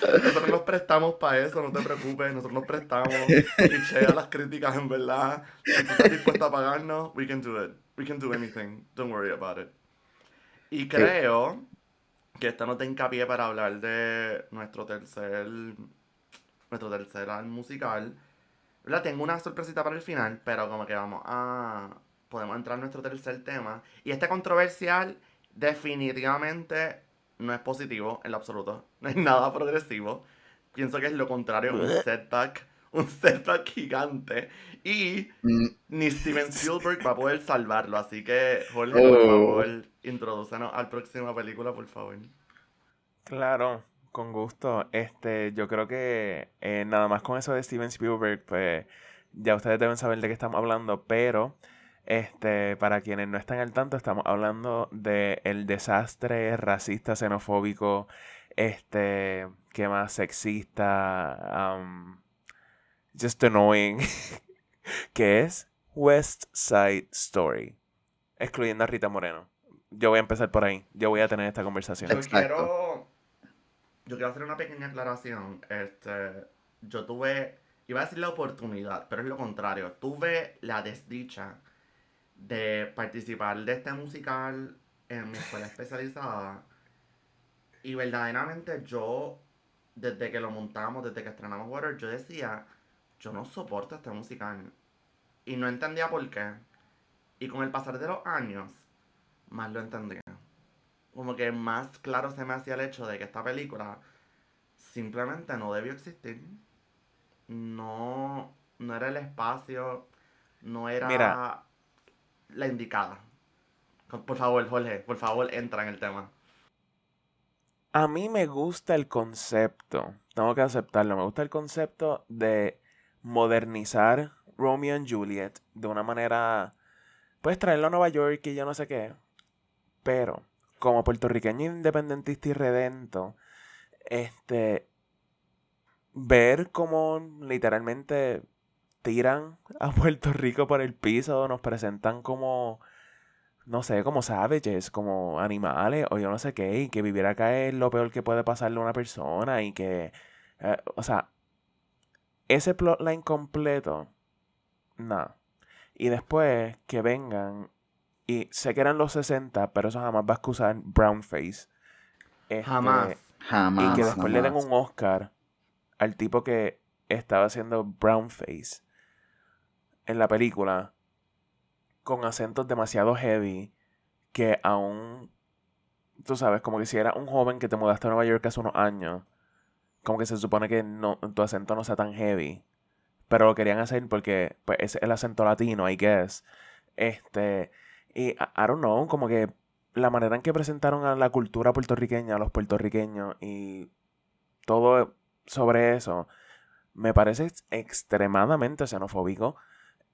Nosotros nos prestamos para eso, no te preocupes, nosotros nos prestamos. Pichea las críticas, en verdad. Si tú estás dispuesto a pagarnos, we can do it. We can do anything. Don't worry about it. Y creo que esto nos da hincapié para hablar de nuestro tercer nuestro tercer álbum musical. ¿Verdad? Tengo una sorpresita para el final, pero como que vamos a... Podemos entrar a nuestro tercer tema. Y este controversial definitivamente no es positivo en lo absoluto. (laughs) No es nada progresivo. Pienso que es lo contrario, un setback. (laughs) Un setback gigante. Y Mm, ni Steven Spielberg va a poder salvarlo. Así que, Jorge, por Oh. favor, introdúcenos a la próxima película, por favor. Claro, con gusto. Este, yo creo que eh, nada más con eso de Steven Spielberg, pues ya ustedes deben saber de qué estamos hablando, pero este, para quienes no están al tanto, estamos hablando de el desastre racista, xenofóbico, este, que más sexista, um, just annoying, (laughs) que es West Side Story, excluyendo a Rita Moreno. Yo voy a empezar por ahí. Yo voy a tener esta conversación. Yo quiero. Yo quiero hacer una pequeña aclaración. Este. Yo tuve. Iba a decir la oportunidad, pero es lo contrario. Tuve la desdicha de participar de este musical en mi escuela especializada. Y verdaderamente yo, desde que lo montamos, desde que estrenamos Water, yo decía, yo no soporto este musical. Y no entendía por qué. Y con el pasar de los años, más lo entendía como que más claro se me hacía el hecho de que esta película simplemente no debió existir. No, no era el espacio, no era Mira. La indicada. Por favor, Jorge, por favor, entra en el tema. A mí me gusta el concepto, tengo que aceptarlo, me gusta el concepto de modernizar Romeo y Juliet de una manera, puedes traerlo a Nueva York y yo no sé qué, pero como puertorriqueño independentista y redento, este, ver cómo literalmente tiran a Puerto Rico por el piso, nos presentan como, no sé, como savages, como animales o yo no sé qué, y que vivir acá es lo peor que puede pasarle a una persona y que, eh, o sea, ese plotline completo, nada. Y después que vengan, y sé que eran los 60, pero eso jamás va a excusar Brownface. Este, Jamás. Jamás. y que después le den un Oscar al tipo que estaba haciendo Brownface en la película con acentos demasiado heavy que aún, tú sabes, como que si era un joven que te mudaste a Nueva York hace unos años, como que se supone que no, tu acento no sea tan heavy, pero lo querían hacer porque pues, es el acento latino, I guess. Este, y I, don't know, como que la manera en que presentaron a la cultura puertorriqueña, a los puertorriqueños y todo sobre eso, me parece ex- extremadamente xenofóbico.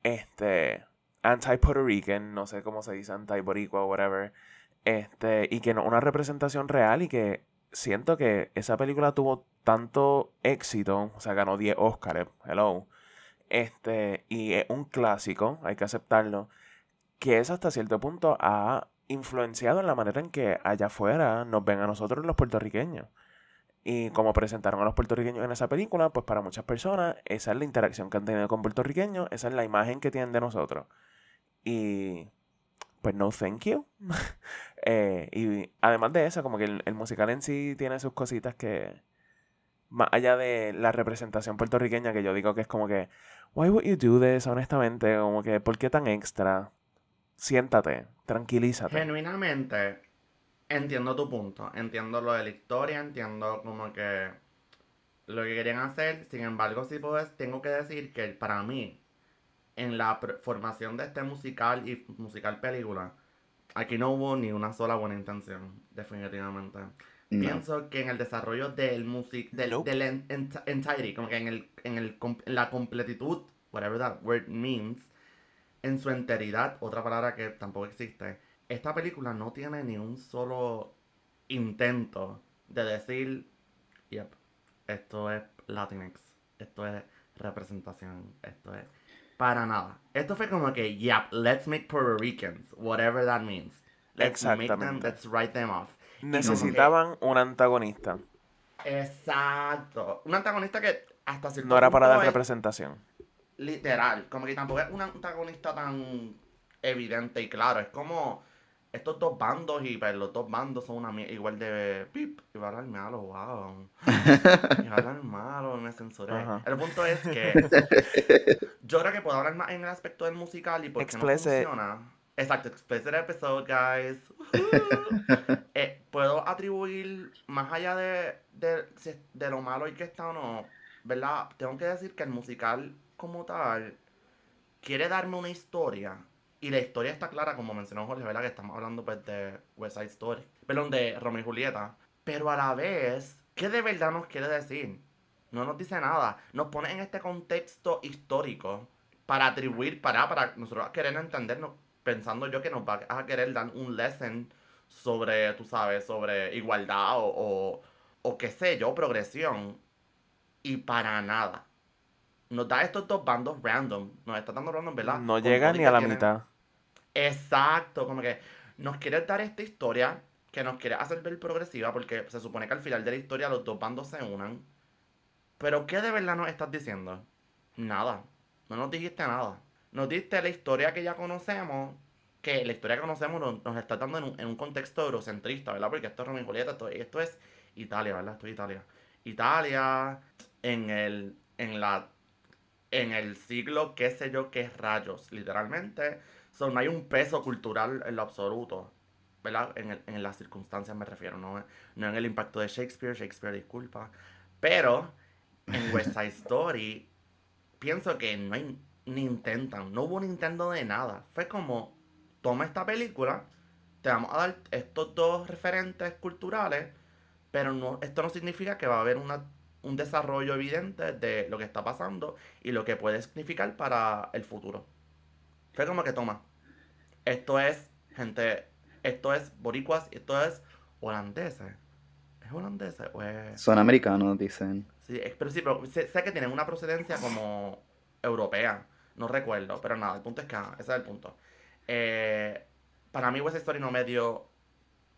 Este, anti-Puerto Rican, no sé cómo se dice, anti-Boricua o whatever. Este, y que no una representación real y que siento que esa película tuvo tanto éxito, o sea, ganó 10 Oscars, hello. Este, y es un clásico, hay que aceptarlo, que eso hasta cierto punto ha influenciado en la manera en que allá afuera nos ven a nosotros los puertorriqueños. Y como presentaron a los puertorriqueños en esa película, pues para muchas personas esa es la interacción que han tenido con puertorriqueños, esa es la imagen que tienen de nosotros. Y pues no, thank you. (laughs) Eh, y además de eso, como que el, el musical en sí tiene sus cositas que, más allá de la representación puertorriqueña, que yo digo que es como que, why would you do this? Honestamente, como que, ¿por qué tan extra? Siéntate, tranquilízate. Genuinamente, entiendo tu punto. Entiendo lo de la historia, entiendo como que lo que querían hacer. Sin embargo, sí puedo, tengo que decir que para mí, en la formación de este musical y musical película, aquí no hubo ni una sola buena intención, definitivamente. No. Pienso que en el desarrollo del music, del, Nope. del en- entirety, como que en, el, en, el, en la completitud, whatever that word means, en su enteridad, otra palabra que tampoco existe, esta película no tiene ni un solo intento de decir, yep, esto es Latinx, esto es representación, esto es para nada. Esto fue como que, yep, let's make Puerto Ricans, whatever that means. Let's make them, let's write them off. Necesitaban un antagonista. Exacto. Un antagonista que hasta cierto No era para dar es representación. literal. Como que tampoco es un antagonista tan evidente y claro. Es como estos dos bandos y pues, los dos bandos son una igual de pip. Y va a hablar malo, wow. Y va a hablar malo, me censuré. Ajá. El punto es que (laughs) yo creo que puedo hablar más en el aspecto del musical y por qué no Explicit. funciona. Exacto, explicit episode, guys. (laughs) Eh, puedo atribuir más allá de, de, de lo malo y que está o no, ¿verdad? Tengo que decir que el musical como tal quiere darme una historia y la historia está clara, como mencionó Jorge, ¿verdad? Que estamos hablando pues de West Side Story, perdón, de Romeo y Julieta, pero a la vez, ¿qué de verdad nos quiere decir? No nos dice nada, nos pone en este contexto histórico para atribuir, para, para nosotros querer entendernos, pensando yo que nos va a querer dar un lesson sobre, tú sabes, sobre igualdad o, o, o qué sé yo, progresión. Y para nada. Nos da estos dos bandos random. Nos está dando random, ¿verdad? No Con llega ni a la tienen- mitad. Exacto, como que nos quiere dar esta historia que nos quiere hacer ver progresiva porque se supone que al final de la historia los dos bandos se unan. Pero ¿qué de verdad nos estás diciendo? Nada. No nos dijiste nada. Nos diste la historia que ya conocemos, que la historia que conocemos nos, nos está dando en un, en un contexto eurocentrista, ¿verdad? Porque esto es Romeo y Julieta, esto, esto es Italia, ¿verdad? Esto es Italia. Italia en el, en la, en el siglo, qué sé yo, qué rayos, literalmente. No hay un peso cultural en lo absoluto, ¿verdad? En, el- en las circunstancias me refiero, no, no en el impacto de Shakespeare, Shakespeare disculpa. Pero en West Side Story pienso que no hay ni intentan, no hubo un intento de nada. Fue como, toma esta película te vamos a dar estos dos referentes culturales, pero no, esto no significa que va a haber una, un desarrollo evidente de lo que está pasando y lo que puede significar para el futuro. Fue como que toma. Esto es gente, esto es boricuas, esto es holandeses. ¿Es holandeses o es...? Son americanos, dicen. Sí, es- pero sí, pero sé, sé que tienen una procedencia como europea. No recuerdo, pero nada, el punto es que ah, ese es el punto. Eh, para mí West Story no me dio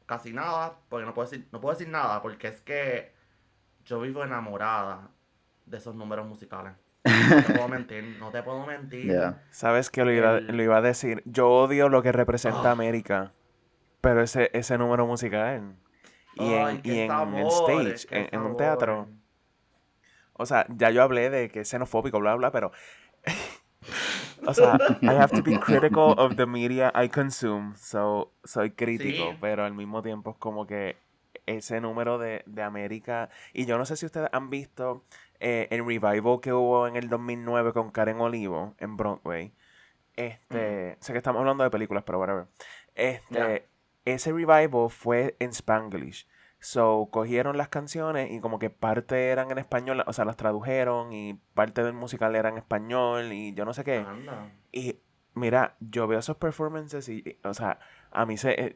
casi nada, porque no puedo decir, no puedo decir nada, porque es que yo vivo enamorada de esos números musicales. No te puedo mentir, no te puedo mentir. Ya. ¿Sabes qué lo iba, El- lo iba a decir? Yo odio lo que representa Ah. América, pero ese, ese número musical y en, y en el stage, en, en un teatro. O sea, ya yo hablé de que es xenofóbico, bla, bla, pero... (laughs) o sea, I have to be critical of the media I consume, so soy crítico, Sí. pero al mismo tiempo es como que ese número de, de América... Y yo no sé si ustedes han visto eh, el revival que hubo en el 2009 con Karen Olivo en Broadway. Este, sé que estamos hablando de películas, pero whatever. Este, ese revival fue en Spanglish. So, cogieron las canciones y como que parte eran en español, o sea, las tradujeron y parte del musical era en español y yo no sé qué. Anda. Y mira, yo veo esos performances y, y, o sea, a mí se, eh,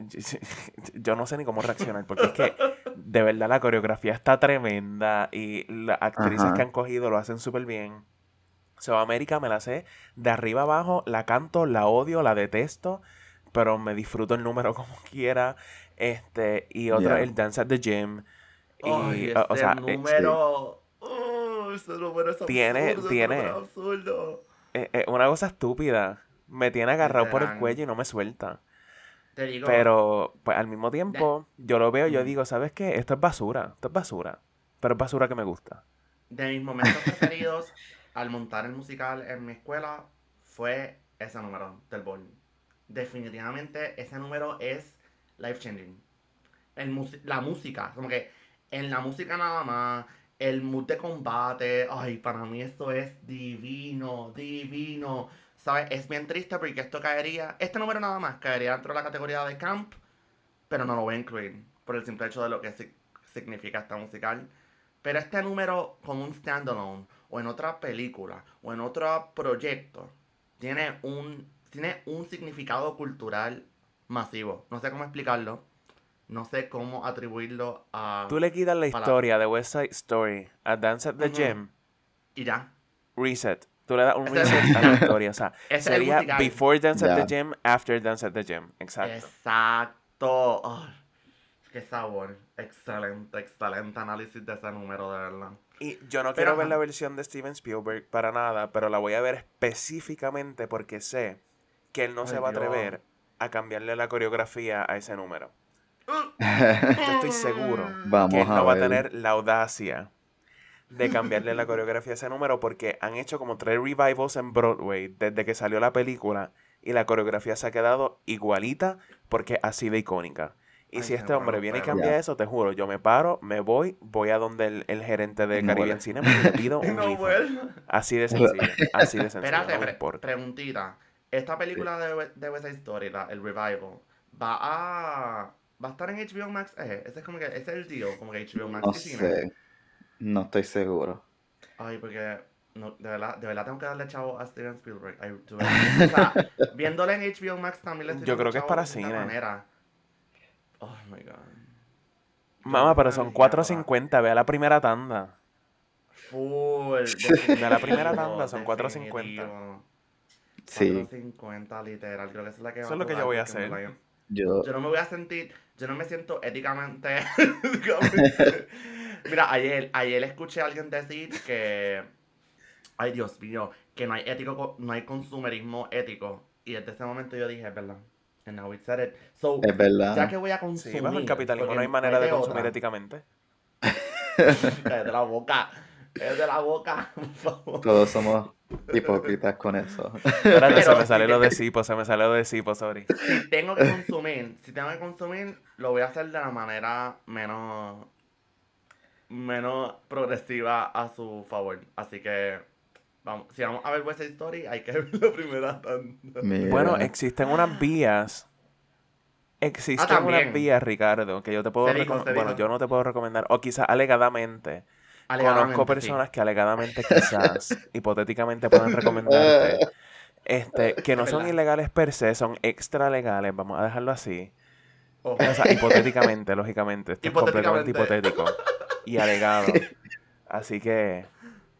(laughs) yo no sé ni cómo reaccionar porque es que de verdad la coreografía está tremenda y las actrices Ajá. que han cogido lo hacen súper bien. So, América me la sé de arriba abajo, la canto, la odio, la detesto, pero me disfruto el número (laughs) como quiera. Este, y otro, Ya. el Dance at the Gym. Y, Ay, o- o ese sea, eh, número. Oh, ese número es Tiene- absurdo, tiene- número es absurdo. eh, eh, una cosa estúpida. Me tiene agarrado por el cuello y no me suelta. Te digo. Pero, pues al mismo tiempo, yo lo veo y yo digo, ¿sabes qué? Esto es basura, esto es basura. Pero es basura que me gusta. De mis momentos preferidos al montar el musical en mi escuela fue ese número del bol. Definitivamente ese número es life changing. El la música, como que en la música nada más, el mood de combate, ay, para mí esto es divino, divino. ¿Sabes? Es bien triste porque esto caería, este número nada más caería dentro de la categoría de camp, pero no lo voy a incluir por el simple hecho de lo que si- significa esta musical. Pero este número como un standalone, o en otra película, o en otro proyecto, tiene un, tiene un significado cultural masivo. No sé cómo explicarlo. No sé cómo atribuirlo a... Tú le quitas la historia de West Side Story a Dance at the Ujú. Gym, Y ya. reset. Tú le das un Ese es- reset a la historia. O sea, (laughs) sería before Dance at the Gym, after Dance at the Gym. Exacto. Exacto. Qué sabor. Excelente, excelente análisis de ese número, de verdad. Y yo no Pero, quiero ver ajá. la versión de Steven Spielberg para nada, pero la voy a ver específicamente porque sé que él no se va a atrever a cambiarle la coreografía a ese número. Yo Yo estoy seguro (laughs) Vamos que él a no va a tener la audacia de cambiarle la coreografía a ese número porque han hecho como tres revivals en Broadway desde que salió la película y la coreografía se ha quedado igualita porque es así de icónica. Y Ay, si este hombre bueno, viene y cambia Ya. eso, te juro, yo me paro, me voy, voy a donde el, el gerente de No Caribbean. Cinema y le pido (laughs) un No. Así de sencillo, así de (laughs) sencillo, Espérate, no me pre- importa. preguntita. Esta película de, de West Side Story, la- el revival, va a va a estar en HBO Max. Eh, ese es como que ese es el deal, como que HBO Max No y cine. sé. No estoy seguro. Ay, porque no, de verdad, de verdad tengo que darle chavo a Steven Spielberg. Ay, de verdad. O sea, (laughs) viéndole en HBO Max también le estoy Yo creo que es para cine. manera. Oh my god. Mamá, pero son Ay, 4.50, ve a la primera tanda. Full. De la primera tanda son 4.50. definitivo. Sí. 4.50 literal, creo que esa es la que Eso va es lo que yo voy a hacer. Yo, Yo no me voy a sentir, yo no me siento éticamente. (laughs) (laughs) Mira, ayer, ayer escuché a alguien decir que, ay Dios mío, que no hay ético, co- no hay consumerismo ético. Y desde ese momento yo dije, es verdad. And now we said it. So, es verdad. ya que voy a consumir. Sí, bajo el capitalismo no hay manera de consumir otra. éticamente. (laughs) Cállate la boca. Cállate la boca, por favor. Todos somos hipócritas con eso. Espérate, se me sale lo de Sipo, se me sale lo de Sipo, sorry. Si tengo que consumir, si tengo que consumir, lo voy a hacer de la manera menos menos progresiva a su favor. Así que vamos, si vamos a ver West Side Story, hay que (laughs) ver la primera tanda. Mira. Bueno, existen unas vías Existen Ah, unas vías, Ricardo, que yo te puedo recomendar. Bueno, yo no te puedo recomendar, o quizás alegadamente. Alegadamente, Conozco sí. personas que alegadamente quizás, (laughs) hipotéticamente pueden recomendarte, este, que no son ilegales per se, son extra legales, vamos a dejarlo así. Ojo. O sea, hipotéticamente, lógicamente, esto es completamente hipotético y alegado. (laughs) Así que,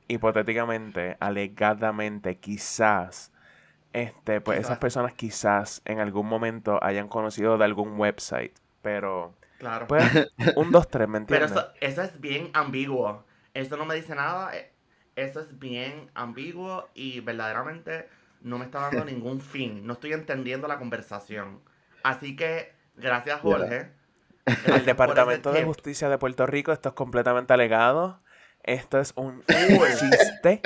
hipotéticamente, alegadamente, quizás, este, pues esas personas quizás en algún momento hayan conocido de algún website, pero, Claro. pues, un, dos, tres, ¿me Pero entiendes? eso, eso es bien ambiguo. Eso no me dice nada. eh, Eso es bien ambiguo y verdaderamente no me está dando (laughs) ningún fin. No estoy entendiendo la conversación. Así que, gracias Jorge. (laughs) Gracias por El Departamento de. Justicia de Puerto Rico, esto es completamente alegado. Esto es un chiste.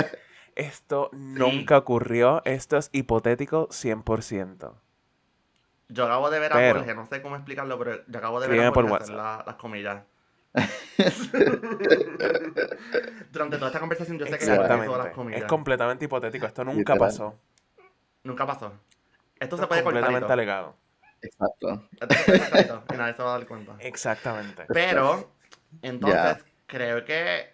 Esto nunca ocurrió. Esto es hipotético 100%. Yo acabo de ver a Jorge, no sé cómo explicarlo, pero yo acabo de ver a por Jorge hacer la- las comillas. (laughs) Durante toda esta conversación yo sé que Jorge hizo las Exactamente. comillas. Es completamente hipotético. Esto nunca Literal. pasó. Nunca pasó. Esto Esto se puede cortar. completamente alegado. Exacto. Cortar y nadie se va a dar cuenta. Exactamente. Pero, entonces, creo que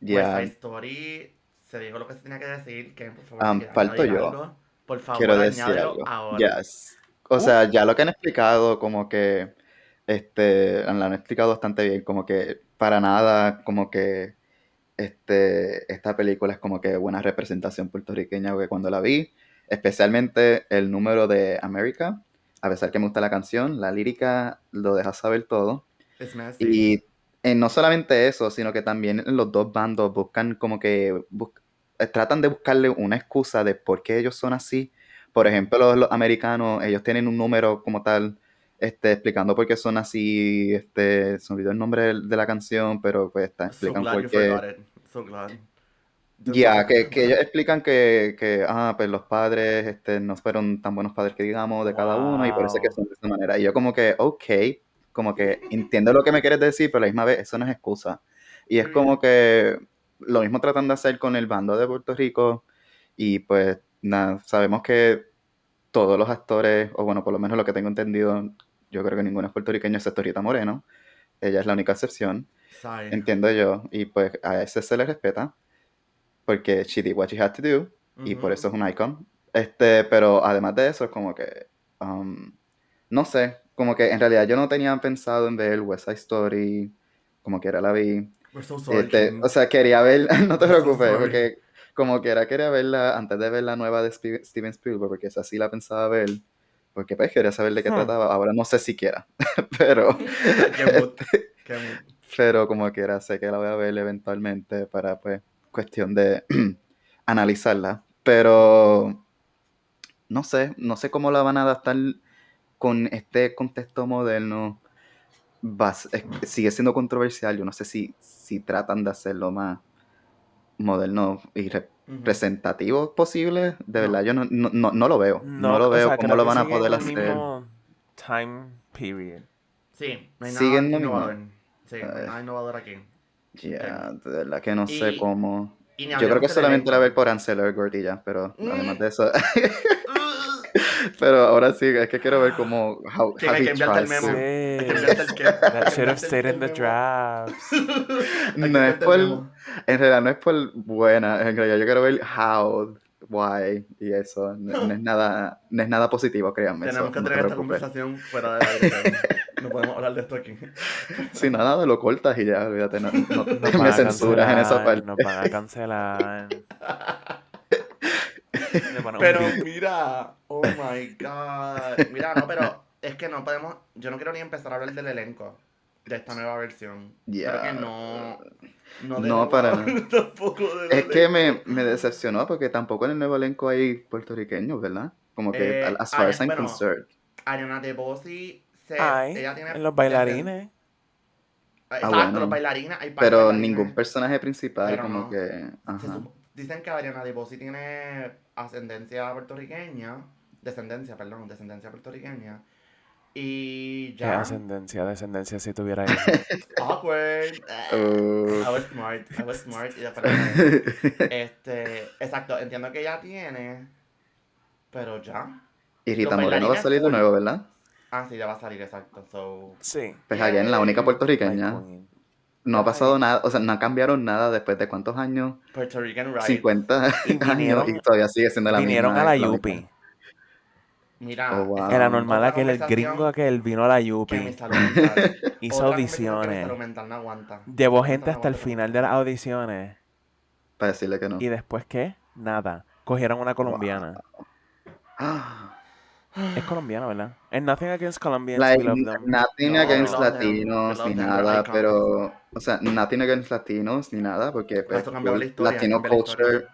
Ya. West Side Story se dijo lo que se tenía que decir. Que, por favor, quieres falto yo. algo, por favor, Quiero decir algo. ahora. Yes. O sea, ya lo que han explicado, como que, este, lo han explicado bastante bien, como que para nada, como que, este, esta película es como que buena representación puertorriqueña, porque cuando la vi, especialmente el número de America, a pesar que me gusta la canción, la lírica lo deja saber todo. Messy. Y eh, no solamente eso, sino que también los dos bandos buscan como que bus- eh, tratan de buscarle una excusa de por qué ellos son así. Por ejemplo, los, los americanos, ellos tienen un número como tal, este, explicando por qué son así, este, se olvidó el nombre del- de, la canción, pero pues está, so explican glad por you qué. forgot it. So Ya, so que, que ellos explican que, que, ah, pues los padres este, no fueron tan buenos padres que digamos de cada uno y por eso es que son de esa manera. Y yo como que, ok, como que entiendo lo que me quieres decir, pero a la misma vez eso no es excusa. Y es Mm. como que lo mismo tratan de hacer con el bando de Puerto Rico y pues nada, sabemos que todos los actores, o bueno, por lo menos lo que tengo entendido, yo creo que ninguno es puertorriqueño excepto Rita Moreno. Ella es la única excepción. Entiendo yo, y pues a ese se le respeta, porque she did what she had to do, y por eso es un icon. Este, pero además de eso, es como que, um, no sé, como que en realidad yo no tenía pensado en ver West Side Story, como quiera la vi. We're so sorry, Este, o sea, quería ver, (laughs) no te so preocupes, sorry. porque como quiera quería verla antes de ver la nueva de Steven Spielberg, porque esa sí la pensaba ver, porque pues quería saber de qué Hmm. trataba. Ahora no sé si quiera, (laughs) pero... (laughs) Qué mood. Qué pero como quiera, sé que la voy a ver eventualmente para, pues, cuestión de (clears throat) analizarla. Pero no sé, no sé cómo la van a adaptar con este contexto moderno. Va es- sigue siendo controversial. Yo no sé si, si tratan de hacerlo más moderno y re- representativo posible. De No. verdad, yo no, no, no- no lo veo. No, lo o veo sea, cómo lo van a poder el hacer. mismo time period. Sí, no hay nada innovador. Sí, nada innovador aquí. Ya, de verdad que no sé Y- cómo. Y ni Yo creo que solamente la ver por Ansel ya, pero Mm. además de eso. (laughs) (laughs) pero ahora sí, es que quiero ver cómo. How, how hay he que enviarte el tries memo. to- Hay que Sí. enviarte el que That should have stayed in the drafts. (laughs) No es por. En realidad no es por buena, en realidad yo quiero ver how, why y eso. No, no es (laughs) nada, no es nada positivo, créanme. Tenemos eso, que no te tener esta preocupes. conversación fuera de la. No podemos hablar de esto aquí. (laughs) Si no, nada, lo cortas y ya, olvídate, no, no- (laughs) me censuras en esa cancelar, parte. Nos van a cancelar. Pero mira, oh my god. Mira, no, pero es que no podemos. Yo no quiero ni empezar a hablar del elenco de esta nueva versión. Ya. Creo que no. No, No, para nada. (laughs) Tampoco Es que me, me decepcionó porque tampoco en el nuevo elenco hay puertorriqueños, ¿verdad? Como que, Eh, as far as I'm concerned. Ariana DeBose se. Ay, ella tiene. en los bailarines. Exacto, bueno. los bailarines. Hay Pero bailarines. ningún personaje principal, Pero como no. que. Ajá. Dicen que Ariana DeBose tiene ascendencia puertorriqueña. Descendencia, perdón, descendencia puertorriqueña. Y ¿Qué ya. ascendencia, descendencia si tuviera (laughs) hijos? Awkward. Uh, I was smart, I was smart. Y (laughs) este, exacto, entiendo que ya tiene, pero ya. y Rita Los Moreno va a salir de nuevo, ¿verdad? Ah, sí, ya va a salir, exacto. So, Sí. Pues again, la única puertorriqueña. No ha pasado nada, o sea, no cambiaron nada después de cuántos años, Puerto Rican Rights. 50 Y (laughs) años vinieron- y todavía sigue siendo la Vinieron misma. a la. Yupi. Mira, Oh, wow. Era es normal aquel, el gringo aquel vino a la Yupi. (laughs) Hizo audiciones. salud mental no aguanta. Llevó gente no hasta el final de las audiciones. Para decirle que no. Y después, ¿qué? Nada. Cogieron una colombiana. Ah, Es colombiana, ¿verdad? And nothing against Colombians, like, we love them. nothing No, against we love them. latinos ni nada, pero, o sea, nothing against latinos ni nada, porque pues, la latino culture, historia.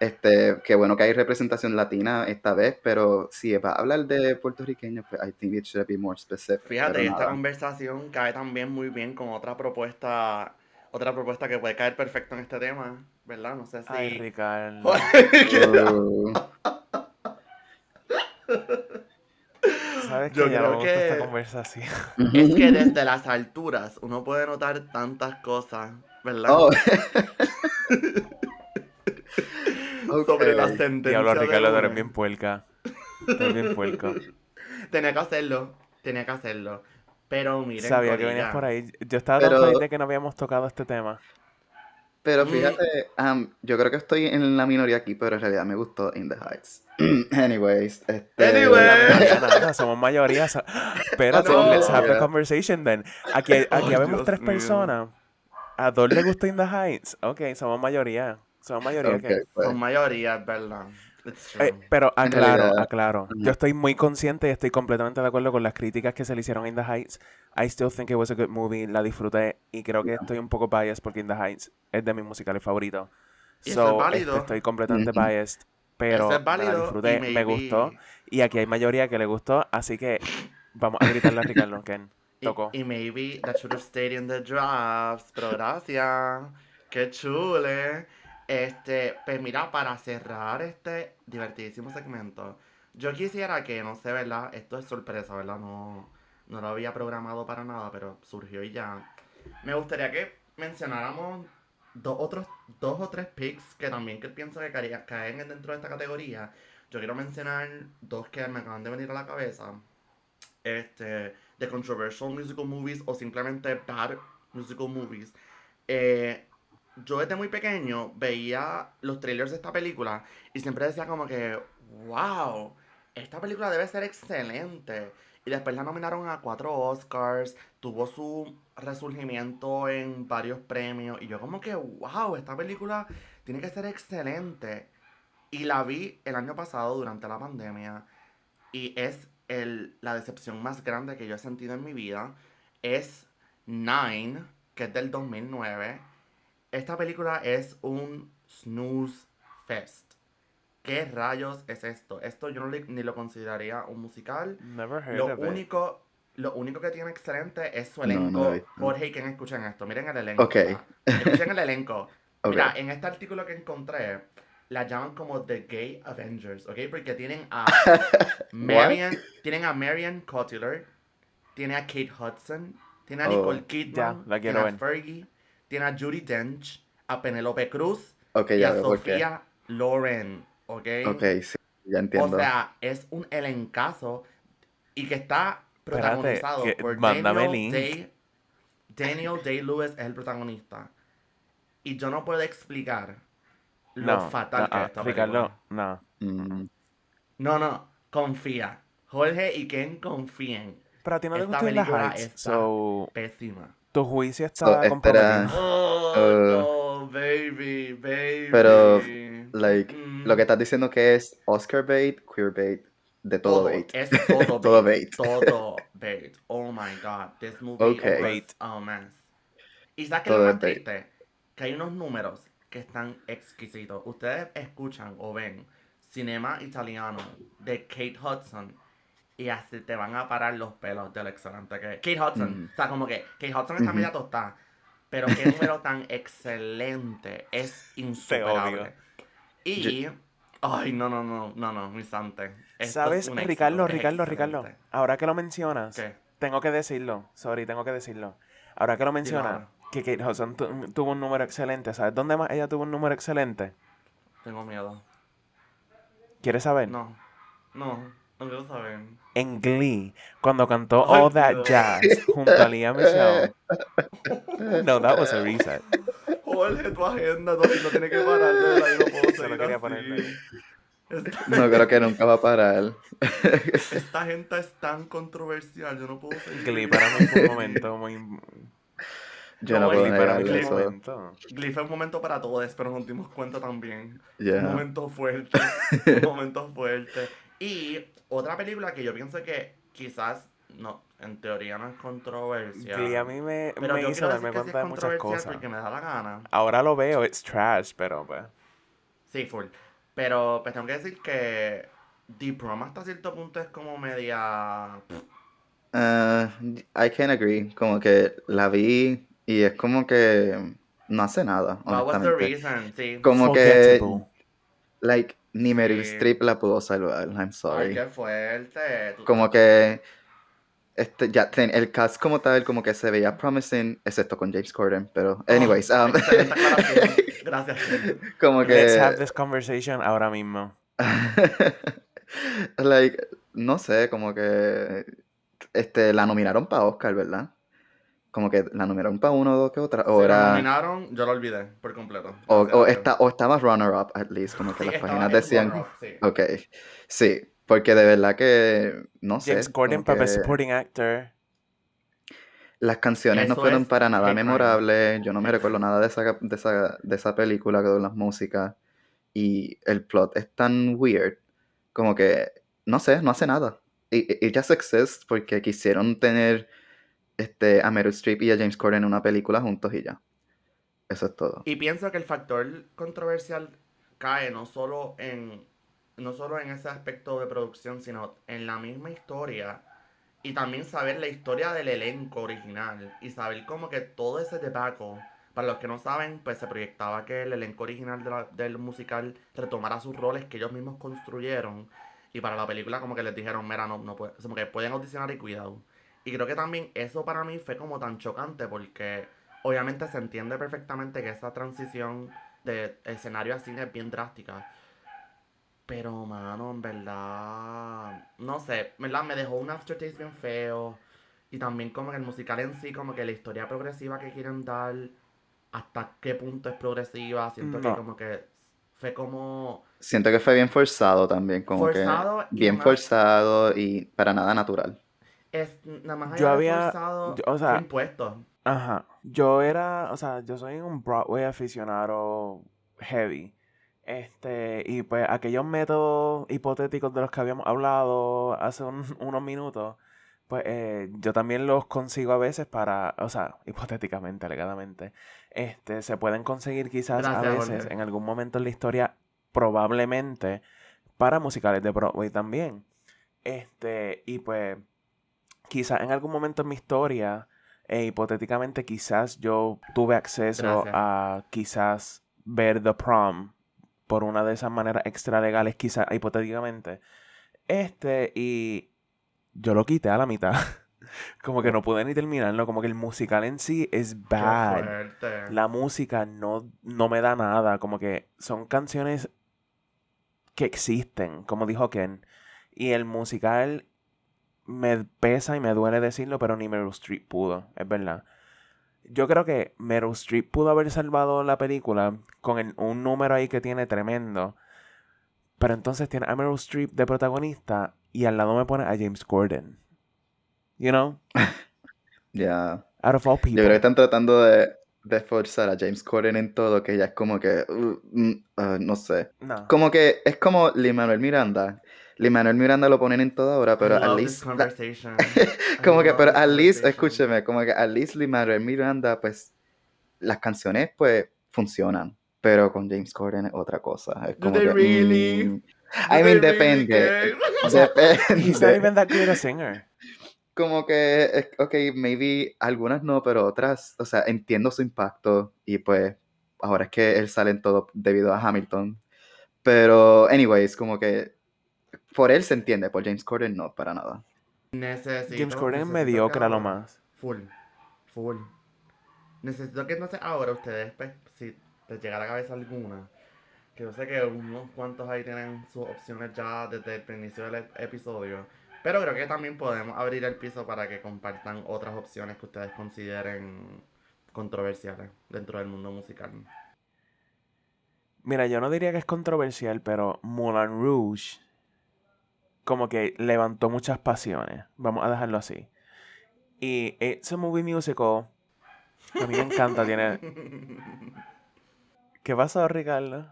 Este, qué bueno que hay representación latina esta vez, pero si va a hablar de puertorriqueños, pues I think it should be more specific. Fíjate, esta conversación cae también muy bien con otra propuesta, otra propuesta que puede caer perfecto en este tema, ¿verdad? No sé si... Ay, Ricardo. Oh, (laughs) (laughs) ¿Sabes Yo que ya creo gusta esta que- conversación? Es que desde las alturas uno puede notar tantas cosas, ¿verdad? oh. (laughs) (laughs) Sobre la sentencia Diablo, Ricardo, eres bien puerca. Eres bien puerco. (laughs) Tenía que hacerlo, tenía que hacerlo. Pero miren, Sabía que venías por ahí. Yo estaba tan Pero- feliz de que no habíamos tocado este tema. Pero Mm. fíjate, um, yo creo que estoy en la minoría aquí, pero en realidad me gustó In the Heights. (clears throat) Anyways, este... (laughs) Somos mayoría. so- Espérate, No. let's have the conversation then. Aquí, aquí Ay, habemos Dios tres mío. personas. A dos le gusta In the Heights. Ok, somos mayoría. Somos mayoría. Ok, ¿qué? pues. Son mayoría, es verdad. Eh, pero aclaro, realidad, aclaro. Yo estoy muy consciente y estoy completamente de acuerdo con las críticas que se le hicieron a In the Heights. I still think it was a good movie. La disfruté y creo que estoy un poco biased porque In the Heights es de mis musicales favoritos. Y eso es So, válido. este, estoy completamente Ujú. biased. Pero es la válido disfruté, y me gustó. Y aquí hay mayoría que le gustó, así que vamos a gritarle a Ricardo, (laughs) Ken. Y- Tocó. Y, maybe that should have stayed in the drafts, pero gracias. Qué chule. Este, pues mira, para cerrar este divertidísimo segmento, yo quisiera que, no sé, ¿verdad? Esto es sorpresa, ¿verdad? No, no lo había programado para nada, pero surgió y ya. Me gustaría que mencionáramos dos, otros, dos o tres picks que también que pienso que caen dentro de esta categoría. Yo quiero mencionar dos que me acaban de venir a la cabeza. Este, de controversial musical movies o simplemente bad musical movies. Eh, yo desde muy pequeño veía los trailers de esta película y siempre decía como que, wow, esta película debe ser excelente. Y después la nominaron a cuatro Oscars, tuvo su resurgimiento en varios premios y yo como que, wow, esta película tiene que ser excelente. Y la vi el año pasado durante la pandemia y es el, la decepción más grande que yo he sentido en mi vida. Es Nine, que es del 2009. Esta película es un snooze fest. ¿Qué rayos es esto? Esto yo no le- ni lo consideraría un musical. Never heard Lo of it. único, lo único que tiene excelente es su No, no elenco. he visto. Jorge y quien escuchen esto, miren el elenco. Ok. o sea, Escuchen el elenco. (laughs) Ok. Mira, en este artículo que encontré, la llaman como The Gay Avengers, ¿ok? Porque tienen a (laughs) Marian, tienen a Marian Cotillard, tiene a Kate Hudson, tiene a Oh. Nicole Kidman, tiene a. Fergie, tiene a Judy Dench, a Penelope Cruz y ya a. Sofía Loren, ¿ok? Ok, sí, ya entiendo. O sea, es un elencazo y que está Espérate, protagonizado que- por mándame Daniel link. Day. Daniel Day-Lewis es el protagonista. Y yo no puedo explicar lo No, fatal no, que es esta Ricardo, no. Mm, No, no, confía. Jorge y Ken confíen. Pero a ti no te Esta película está- so Pésima. Tu juicio está espera. comprometido. Oh, Uh, no, baby, baby. Pero, like, Mm. lo que estás diciendo que es Oscar bait, queer bait, de todo, bait. Es todo (laughs) Todo bait. Todo (laughs) bait. Oh my god. This movie Ok. was Bait. a mess. Y sabes que Todo lo más bait. triste, que hay unos números que están exquisitos. Ustedes escuchan o ven Cinema Italiano de Kate Hudson y así te van a parar los pelos de lo excelente que es. Kate Hudson. O sea, como que Kate Hudson está Ujú. media tostada. Pero qué número tan excelente. Es (laughs) insuperable. Y... Ay, no, no, no, no, no, mi sante. Esto ¿Sabes, Ricardo, Ricardo, Ricardo? Ahora que lo mencionas, ¿Qué? tengo que decirlo. Sorry, tengo que decirlo. Ahora que lo mencionas, que Kate Hudson tu- tuvo un número excelente. ¿Sabes dónde más ella tuvo un número excelente? Tengo miedo. ¿Quieres saber? No, no. ¿Dónde lo saben? En Glee, cuando cantó All That. Jazz junto a Lea Michelle. No, that was a reset. Jorge, tu agenda, agenda tiene que parar, no puedo (laughs) Solo quería ponerle. No creo que nunca va a parar. esta gente es tan controversial, yo no puedo seguir. Glee para mí fue un momento muy... Yo No, no puedo Glee para mí eso. momento. Glee fue un momento para todos, pero nos dimos cuenta también. Yeah. Un momento fuerte, un momento fuerte. Y otra película que yo pienso que quizás, no, en teoría no es controversia. Glee a mí me, pero me yo hizo darme sí cuenta de muchas cosas. porque me da la gana. Ahora lo veo, it's trash, pero pues... Sí, full. Pero pues tengo que decir que The Prom hasta cierto punto es como media... Uh, I can agree. Como que la vi y es como que no hace nada, What was the reason? Sí. Como que, like, ni Meryl Sí. Streep la pudo salvar. I'm Ay, sorry. qué fuerte. Tú- Como que este, ya ten- el cast como tal, como que se veía promising, excepto con James Corden. Pero, Oh, anyways, um. (laughs) (laughs) Gracias. como Let's have que, this conversation ahora mismo. (laughs) like, no sé, como que este, la nominaron para Oscar, ¿verdad? Como que la nominaron para uno o dos que otra. O Si la era. nominaron, yo lo olvidé por completo. O, o, está, o estaba runner-up, at least, como que Sí, las páginas decían. sí. Ok, sí, porque de verdad que, no sé, James Corden como para Supporting Actor. las canciones no fueron para nada memorables, yo no me recuerdo nada de esa, de esa, de esa película con las músicas, y el plot es tan weird, como que, no sé, no hace nada. It, it just exists porque quisieron tener este, a Meryl Streep y a James Corden en una película juntos y ya. Eso es todo. Y pienso que el factor controversial cae no solo en no solo en ese aspecto de producción, sino en la misma historia y también saber la historia del elenco original y saber como que todo ese debacle, para los que no saben, pues se proyectaba que el elenco original del musical retomara sus roles que ellos mismos construyeron y para la película como que les dijeron, mira, no, no como que pueden audicionar y cuidado. Y creo que también eso para mí fue como tan chocante porque obviamente se entiende perfectamente que esa transición de escenario a cine es bien drástica. Pero, mano, en verdad, no sé, verdad me dejó un aftertaste bien feo. Y también como que el musical en sí, como que la historia progresiva que quieren dar, hasta qué punto es progresiva, siento que como que fue como Siento que fue bien forzado también, como forzado que bien forzado y para nada natural. Es nada más Yo había- yo- o sea, fue impuesto. Ajá. Yo era, o sea, yo soy un Broadway aficionado heavy. Este, y pues aquellos métodos hipotéticos de los que habíamos hablado hace un- (laughs) unos minutos, pues eh, yo también los consigo a veces para, o sea, (laughs) hipotéticamente, alegadamente, este, se pueden conseguir quizás a veces Jorge. en algún momento en la historia, probablemente para musicales de Broadway también. Este, y pues quizás en algún momento en mi historia, e hipotéticamente quizás yo tuve acceso Gracias. a quizás ver The Prom por una de esas maneras extralegales, quizás hipotéticamente. Este, y yo lo quité a la mitad. (laughs) como que no pude ni terminarlo, como que el musical en sí es bad. La música no, no me da nada, como que son canciones que existen, como dijo Ken. Y el musical me pesa y me duele decirlo, pero ni Meryl Streep pudo, es verdad. Yo creo que Meryl Streep pudo haber salvado la película con el- un número ahí que tiene tremendo. Pero entonces tiene a Meryl Streep de protagonista y al lado me pone a James Corden. You know? (laughs) Ya. Out of all Yo people. creo que están tratando de, de forzar a James Corden en todo, que ya es como que, uh, mm, uh, no sé. No. Como que es como Lin-Manuel Miranda. Lin-Manuel Miranda lo ponen en todo ahora, pero I at (laughs) love least, this la- como I que, pero at least, escúcheme, como que at least Lin-Manuel Miranda, pues, las canciones, pues, funcionan. Pero con James Corden es otra cosa. Es Do como they que, really? mm, Do I they mean, really depende. He's (laughs) not Depende. even that good a singer. Como que, ok, maybe algunas no, pero otras, o sea, entiendo su impacto y pues ahora es que él sale en todo debido a Hamilton. Pero, anyways, como que por él se entiende, por James Corden no, para nada. Necesito, James Corden mediocre a lo más. Full, full. Necesito que entonces ahora ustedes, pues, si les llega a la cabeza alguna, Que yo sé que unos cuantos ahí tienen sus opciones ya desde el inicio del ep- episodio. Pero creo que también podemos abrir el piso para que compartan otras opciones que ustedes consideren controversiales dentro del mundo musical. Mira, yo no diría que es controversial, pero Moulin Rouge como que levantó muchas pasiones. Vamos a dejarlo así. Y a Movie Musical. A mí me encanta, tiene... (laughs) ¿Qué pasó, Ricardo?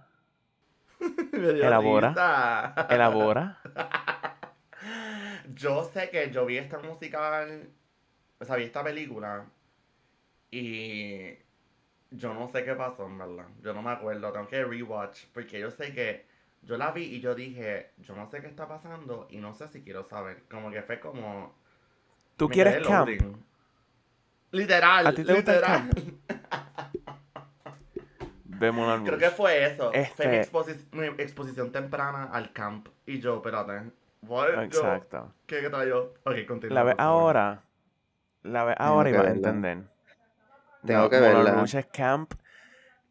(laughs) Elabora. (laughs) Elabora. Yo sé que yo vi esta musical, o sea, vi esta película y yo no sé qué pasó, en verdad. Yo no me acuerdo, tengo que rewatch porque yo sé que yo la vi y yo dije, yo no sé qué está pasando y no sé si quiero saber. Como que fue como... ¿Tú me quieres quedé camp? loading. Literal, ¿A ti te gusta el literal. (laughs) Ve Moulin Creo que fue eso. Fue mi, Este- exposi- mi exposición temprana al camp. Y yo, espérate. what? Exacto. ¿Qué, qué tal yo? Ok, continúa. La ves ahora. La ves ahora y vas a entender. Tengo que Moulin verla. Rouge es camp.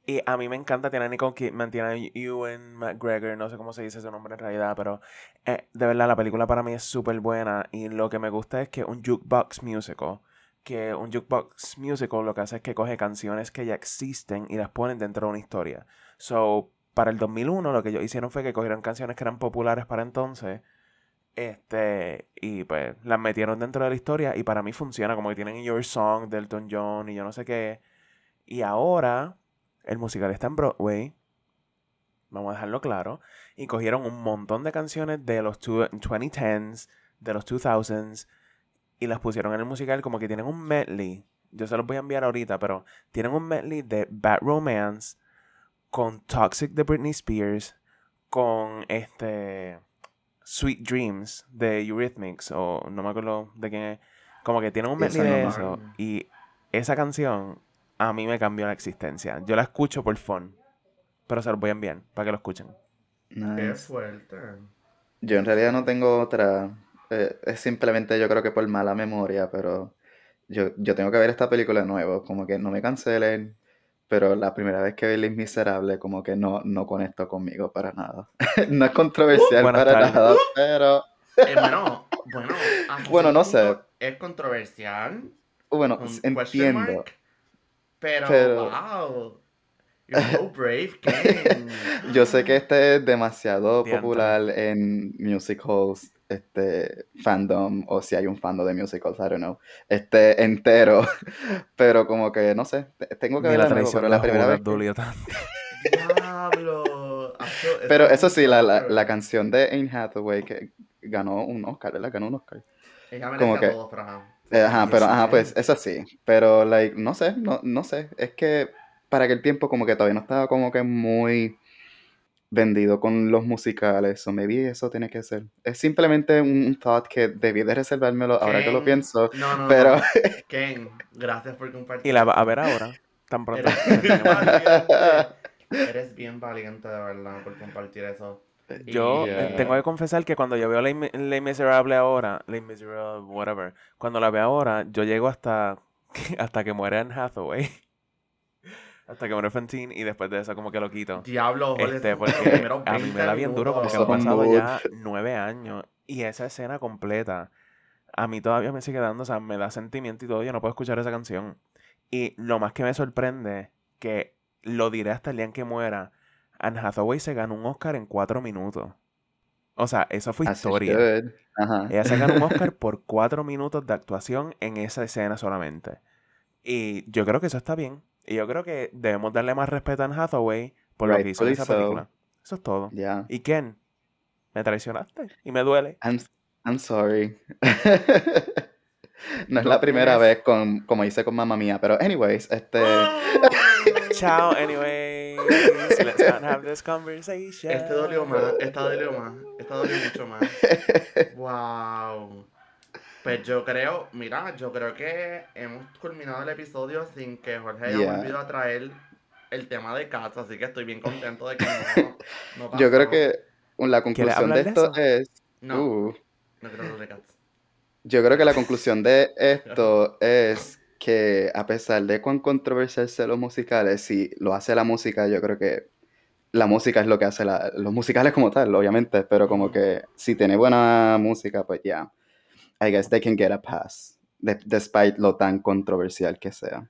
Y a mí me encanta, tiene a Nicole Kidman, tiene a Ewan McGregor, no sé cómo se dice su nombre en realidad, pero eh, de verdad la película para mí es súper buena y lo que me gusta es que un jukebox musical, que un jukebox musical lo que hace es que coge canciones que ya existen y las ponen dentro de una historia. So, para el 2001 lo que ellos hicieron fue que cogieron canciones que eran populares para entonces este, y pues las metieron dentro de la historia y para mí funciona, como que tienen Your Song de Elton John y yo no sé qué. Y ahora el musical está en Broadway, vamos a dejarlo claro, y cogieron un montón de canciones de los two- 2010s, de los 2000s, y las pusieron en el musical como que tienen un medley. Yo se los voy a enviar ahorita, pero tienen un medley de Bad Romance con Toxic de Britney Spears, con este Sweet Dreams de Eurythmics, o no me acuerdo de quién es. Como que tienen un medley de eso. Y esa canción a mí me cambió la existencia. Yo la escucho por fun, pero se los voy a enviar para que lo escuchen. Qué Nice. fuerte. Yo en realidad no tengo otra. eh, es simplemente yo creo que por mala memoria, pero yo, yo tengo que ver esta película de nuevo. Como que no me cancelen, pero la primera vez que vi Les Miserables, como que no, no conecto conmigo para nada. (laughs) no es controversial para tardes. nada, pero Eh, bueno, bueno, (laughs) Bueno, no sé. Es controversial. bueno, entiendo. mark, pero, Pero- wow. You're so (laughs) brave, Ken. Yo sé que este es demasiado popular en musicals, este fandom, o si hay un fandom de musicals, I don't know, este entero, (laughs) pero como que no sé, te- tengo que Ni la traición pero la primera vez que-. Diablo. (laughs) Pero es eso sí, la, la, la canción de Anne Hathaway que ganó un Oscar, ¿verdad? Ganó un Oscar. Ella como merece que- todos, pero. Eh, Ajá, pero ajá, pues eso sí, pero like, no sé, no, no sé, es que para aquel tiempo como que todavía no estaba como que muy vendido con los musicales, o maybe eso tiene que ser. Es simplemente un thought que debí de reservármelo ahora que lo Ken, pienso, No, no, pero no. (laughs) Ken, gracias por compartir. Y la va a ver ahora, tan pronto. Eres bien (laughs) valiente. Eres bien valiente, de verdad, por compartir eso. Yo eh, tengo que confesar que cuando yo veo Les Mi- Les Miserables ahora, Les Miserables, whatever, cuando la veo ahora, yo llego hasta, (laughs) hasta que muere Anne Hathaway. (laughs) hasta que muere Fantine y después de eso como que lo quito. Diablo, Este, porque (laughs) a mí 20 me da bien duro, como que Eso han pasado ya nueve años. Y esa escena completa, a mí todavía me sigue dando, o sea, me da sentimiento y todo, yo no puedo escuchar esa canción. Y lo más que me sorprende, que lo diré hasta el día en que muera, Anne Hathaway se ganó un Oscar en cuatro minutos. O sea, eso fue historia. Ajá. Ella se ganó un Oscar (laughs) por cuatro minutos de actuación en esa escena solamente. Y yo creo que eso está bien. Y yo creo que debemos darle más respeto a Anne Hathaway por lo que hizo en esa so. película. Eso es todo. Yeah. ¿Y Ken? Me traicionaste y me duele. I'm, I'm sorry. (laughs) No es la primera vez con, como hice con mamá mía, pero anyways, este... Chao, anyways. Let's not have this conversation. Este dolió más, esta dolió más, esta dolió mucho más. Wow. Pues yo creo, mira, yo creo que hemos culminado el episodio sin que Jorge haya Yeah. volvido a traer el tema de casa, así que estoy bien contento de que no, no pasó. Yo creo que la conclusión de esto es... No, uh, no quiero hablar de Cats. Yo creo que la conclusión de esto es que a pesar de cuán controversial sean los musicales, si lo hace la música, yo creo que la música es lo que hace la, los musicales como tal, obviamente, pero como que si tiene buena música, pues ya, I guess they can get a pass, de- despite lo tan controversial que sea.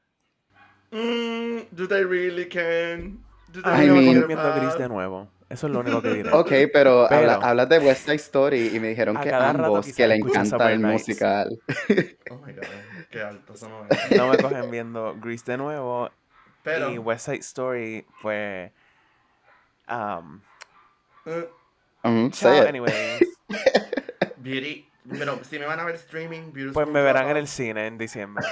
Mm, do they really can? Do they I mean- Gris de nuevo. Eso es lo único que diré. Ok, pero, Pero- habla- hablas de West Side Story y me dijeron que ambos, que le encanta el Nights. musical. (laughs) (laughs) Oh my god, qué alto eso no me cogen viendo Gris de nuevo. Pero, Y West Side Story fue. Um, chao, say it. anyways. Beauty, pero si me van a ver streaming, Beauty Pues me verán en el cine en diciembre.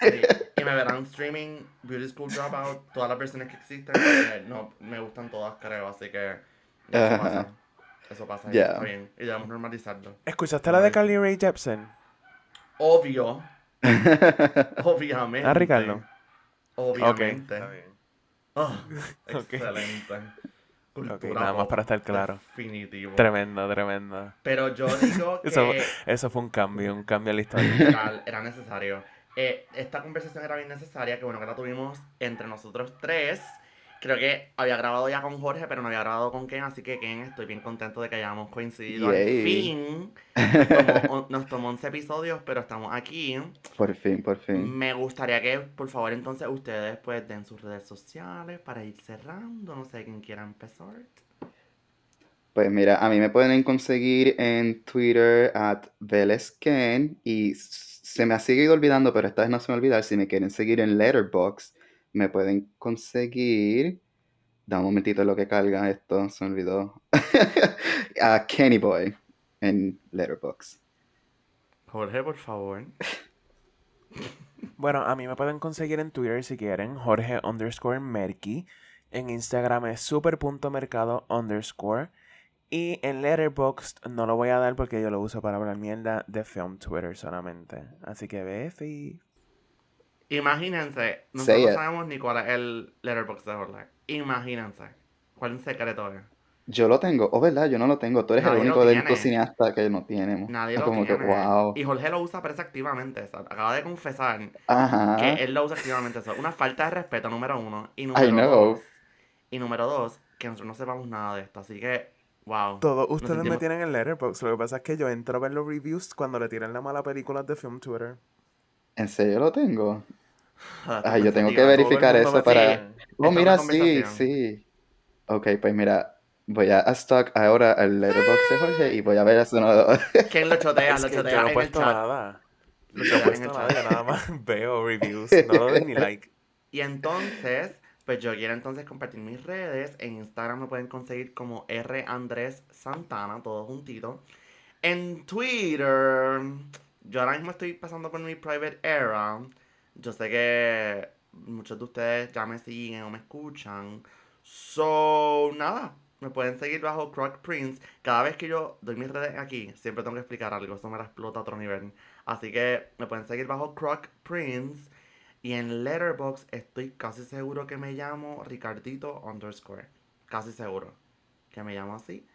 sí, y me verán streaming Beauty School Dropout, todas las versiones que existen, porque no, me gustan todas creo, así que eso Ajá. pasa. Eso pasa y Ya. está bien, y debemos normalizarlo. ¿Escuchaste la de Carly Rae Jepsen? Obvio, (laughs) obviamente. Ah, Ricardo. Obviamente. está bien. Oh, (laughs) Ok. excelente. Ok, Cultura nada más pop, para estar claro. Definitivo. Tremendo, tremendo. Pero yo digo (laughs) que Eso, eso fue un cambio, un cambio en la historia. era necesario. Eh, esta conversación era bien necesaria, que bueno, que la tuvimos entre nosotros tres. Creo que había grabado ya con Jorge, pero no había grabado con Ken, así que Ken, estoy bien contento de que hayamos coincidido Yay. al fin. (laughs) Nos tomó, nos tomó 11 episodios, pero estamos aquí. Por fin, por fin. Me gustaría que, por favor, entonces ustedes pues den sus redes sociales para ir cerrando. No sé quién quiera empezar. Pues mira, a mí me pueden conseguir en Twitter at VélezKen y se me ha seguido olvidando, pero esta vez no se me va a olvidar. Si me quieren seguir en Letterboxd, me pueden conseguir. Da un momentito lo que carga esto, se me olvidó. (laughs) a Kenny Boy en Letterboxd. Jorge, por favor. Bueno, a mí me pueden conseguir en Twitter si quieren, Jorge underscore Merky. En Instagram es super.mercado underscore. Y en Letterboxd no lo voy a dar porque yo lo uso para hablar mierda de film Twitter solamente. Así que Befi. Imagínense, nosotros no sabemos ni cuál es el letterbox de Jorge. Imagínense. ¿Cuál secreto es? Yo lo tengo, oh verdad, yo no lo tengo. Tú eres el Nadie único del cineasta que no tiene. Nadie Es lo como tiene. que, wow. Y Jorge lo usa parece activamente. acaba de confesar Ajá. que él lo usa activamente. Eso. Una falta de respeto, número uno. Y número I know. dos. Y número dos, que nosotros no sepamos nada de esto. Así que, wow. Todos ustedes me tienen en Letterboxd. Lo que pasa es que yo entro a ver los reviews cuando le tiran la mala película de film Twitter. ¿En serio lo tengo? Joder, Ay, yo tengo que verificar el eso para... Oh, mira, sí, sí. Ok, pues mira, voy a, a stock ahora al letterbox de Jorge y voy a ver eso. No, (laughs) ¿Quién lo chotea? Lo chotea yo no he en el puesto nada. Lo chotea en el nada, chat. nada más (laughs) veo reviews. No lo doy ni (laughs) like. Y entonces, pues yo quiero entonces compartir mis redes. En Instagram me pueden conseguir como R Andrés Santana, todo juntito. En Twitter, yo ahora mismo estoy pasando por mi private era. Yo sé que muchos de ustedes ya me siguen o me escuchan. So, nada, me pueden seguir bajo Croc Prince. Cada vez que yo doy mis redes aquí, siempre tengo que explicar algo. Eso me la explota a otro nivel. Así que me pueden seguir bajo Croc Prince. Y en Letterboxd estoy casi seguro que me llamo Ricardito underscore. Casi seguro que me llamo así.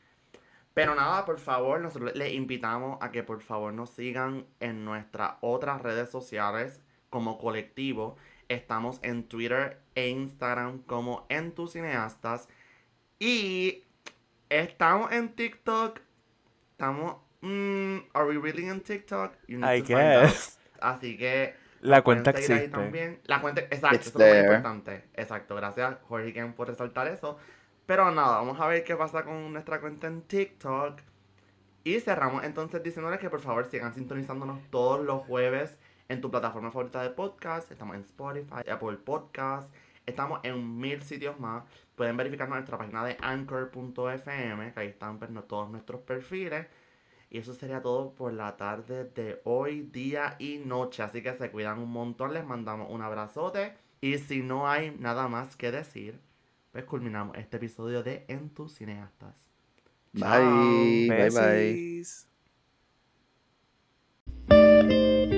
Pero nada, por favor, nosotros les invitamos a que por favor nos sigan en nuestras otras redes sociales como colectivo. Estamos en Twitter e Instagram como Entucineastas. Y estamos en TikTok. Estamos... mm, ¿Are we really in TikTok? You need I to find out. guess. Así que La cuenta existe. también. La cuenta, exacto, It's eso es lo más there. importante. Exacto, gracias Jorge Ken por resaltar eso. Pero nada, vamos a ver qué pasa con nuestra cuenta en TikTok. Y cerramos entonces diciéndoles que por favor sigan sintonizándonos todos los jueves en tu plataforma favorita de podcast. Estamos en Spotify, Apple Podcast. Estamos en mil sitios más. Pueden verificar nuestra página de anchor.fm, que ahí están pues, no- todos nuestros perfiles. Y eso sería todo por la tarde de hoy, día y noche. Así que se cuidan un montón. Les mandamos un abrazote. Y si no hay nada más que decir, pues culminamos este episodio de En tus cineastas. Chao. Bye, bye, bye. Besis.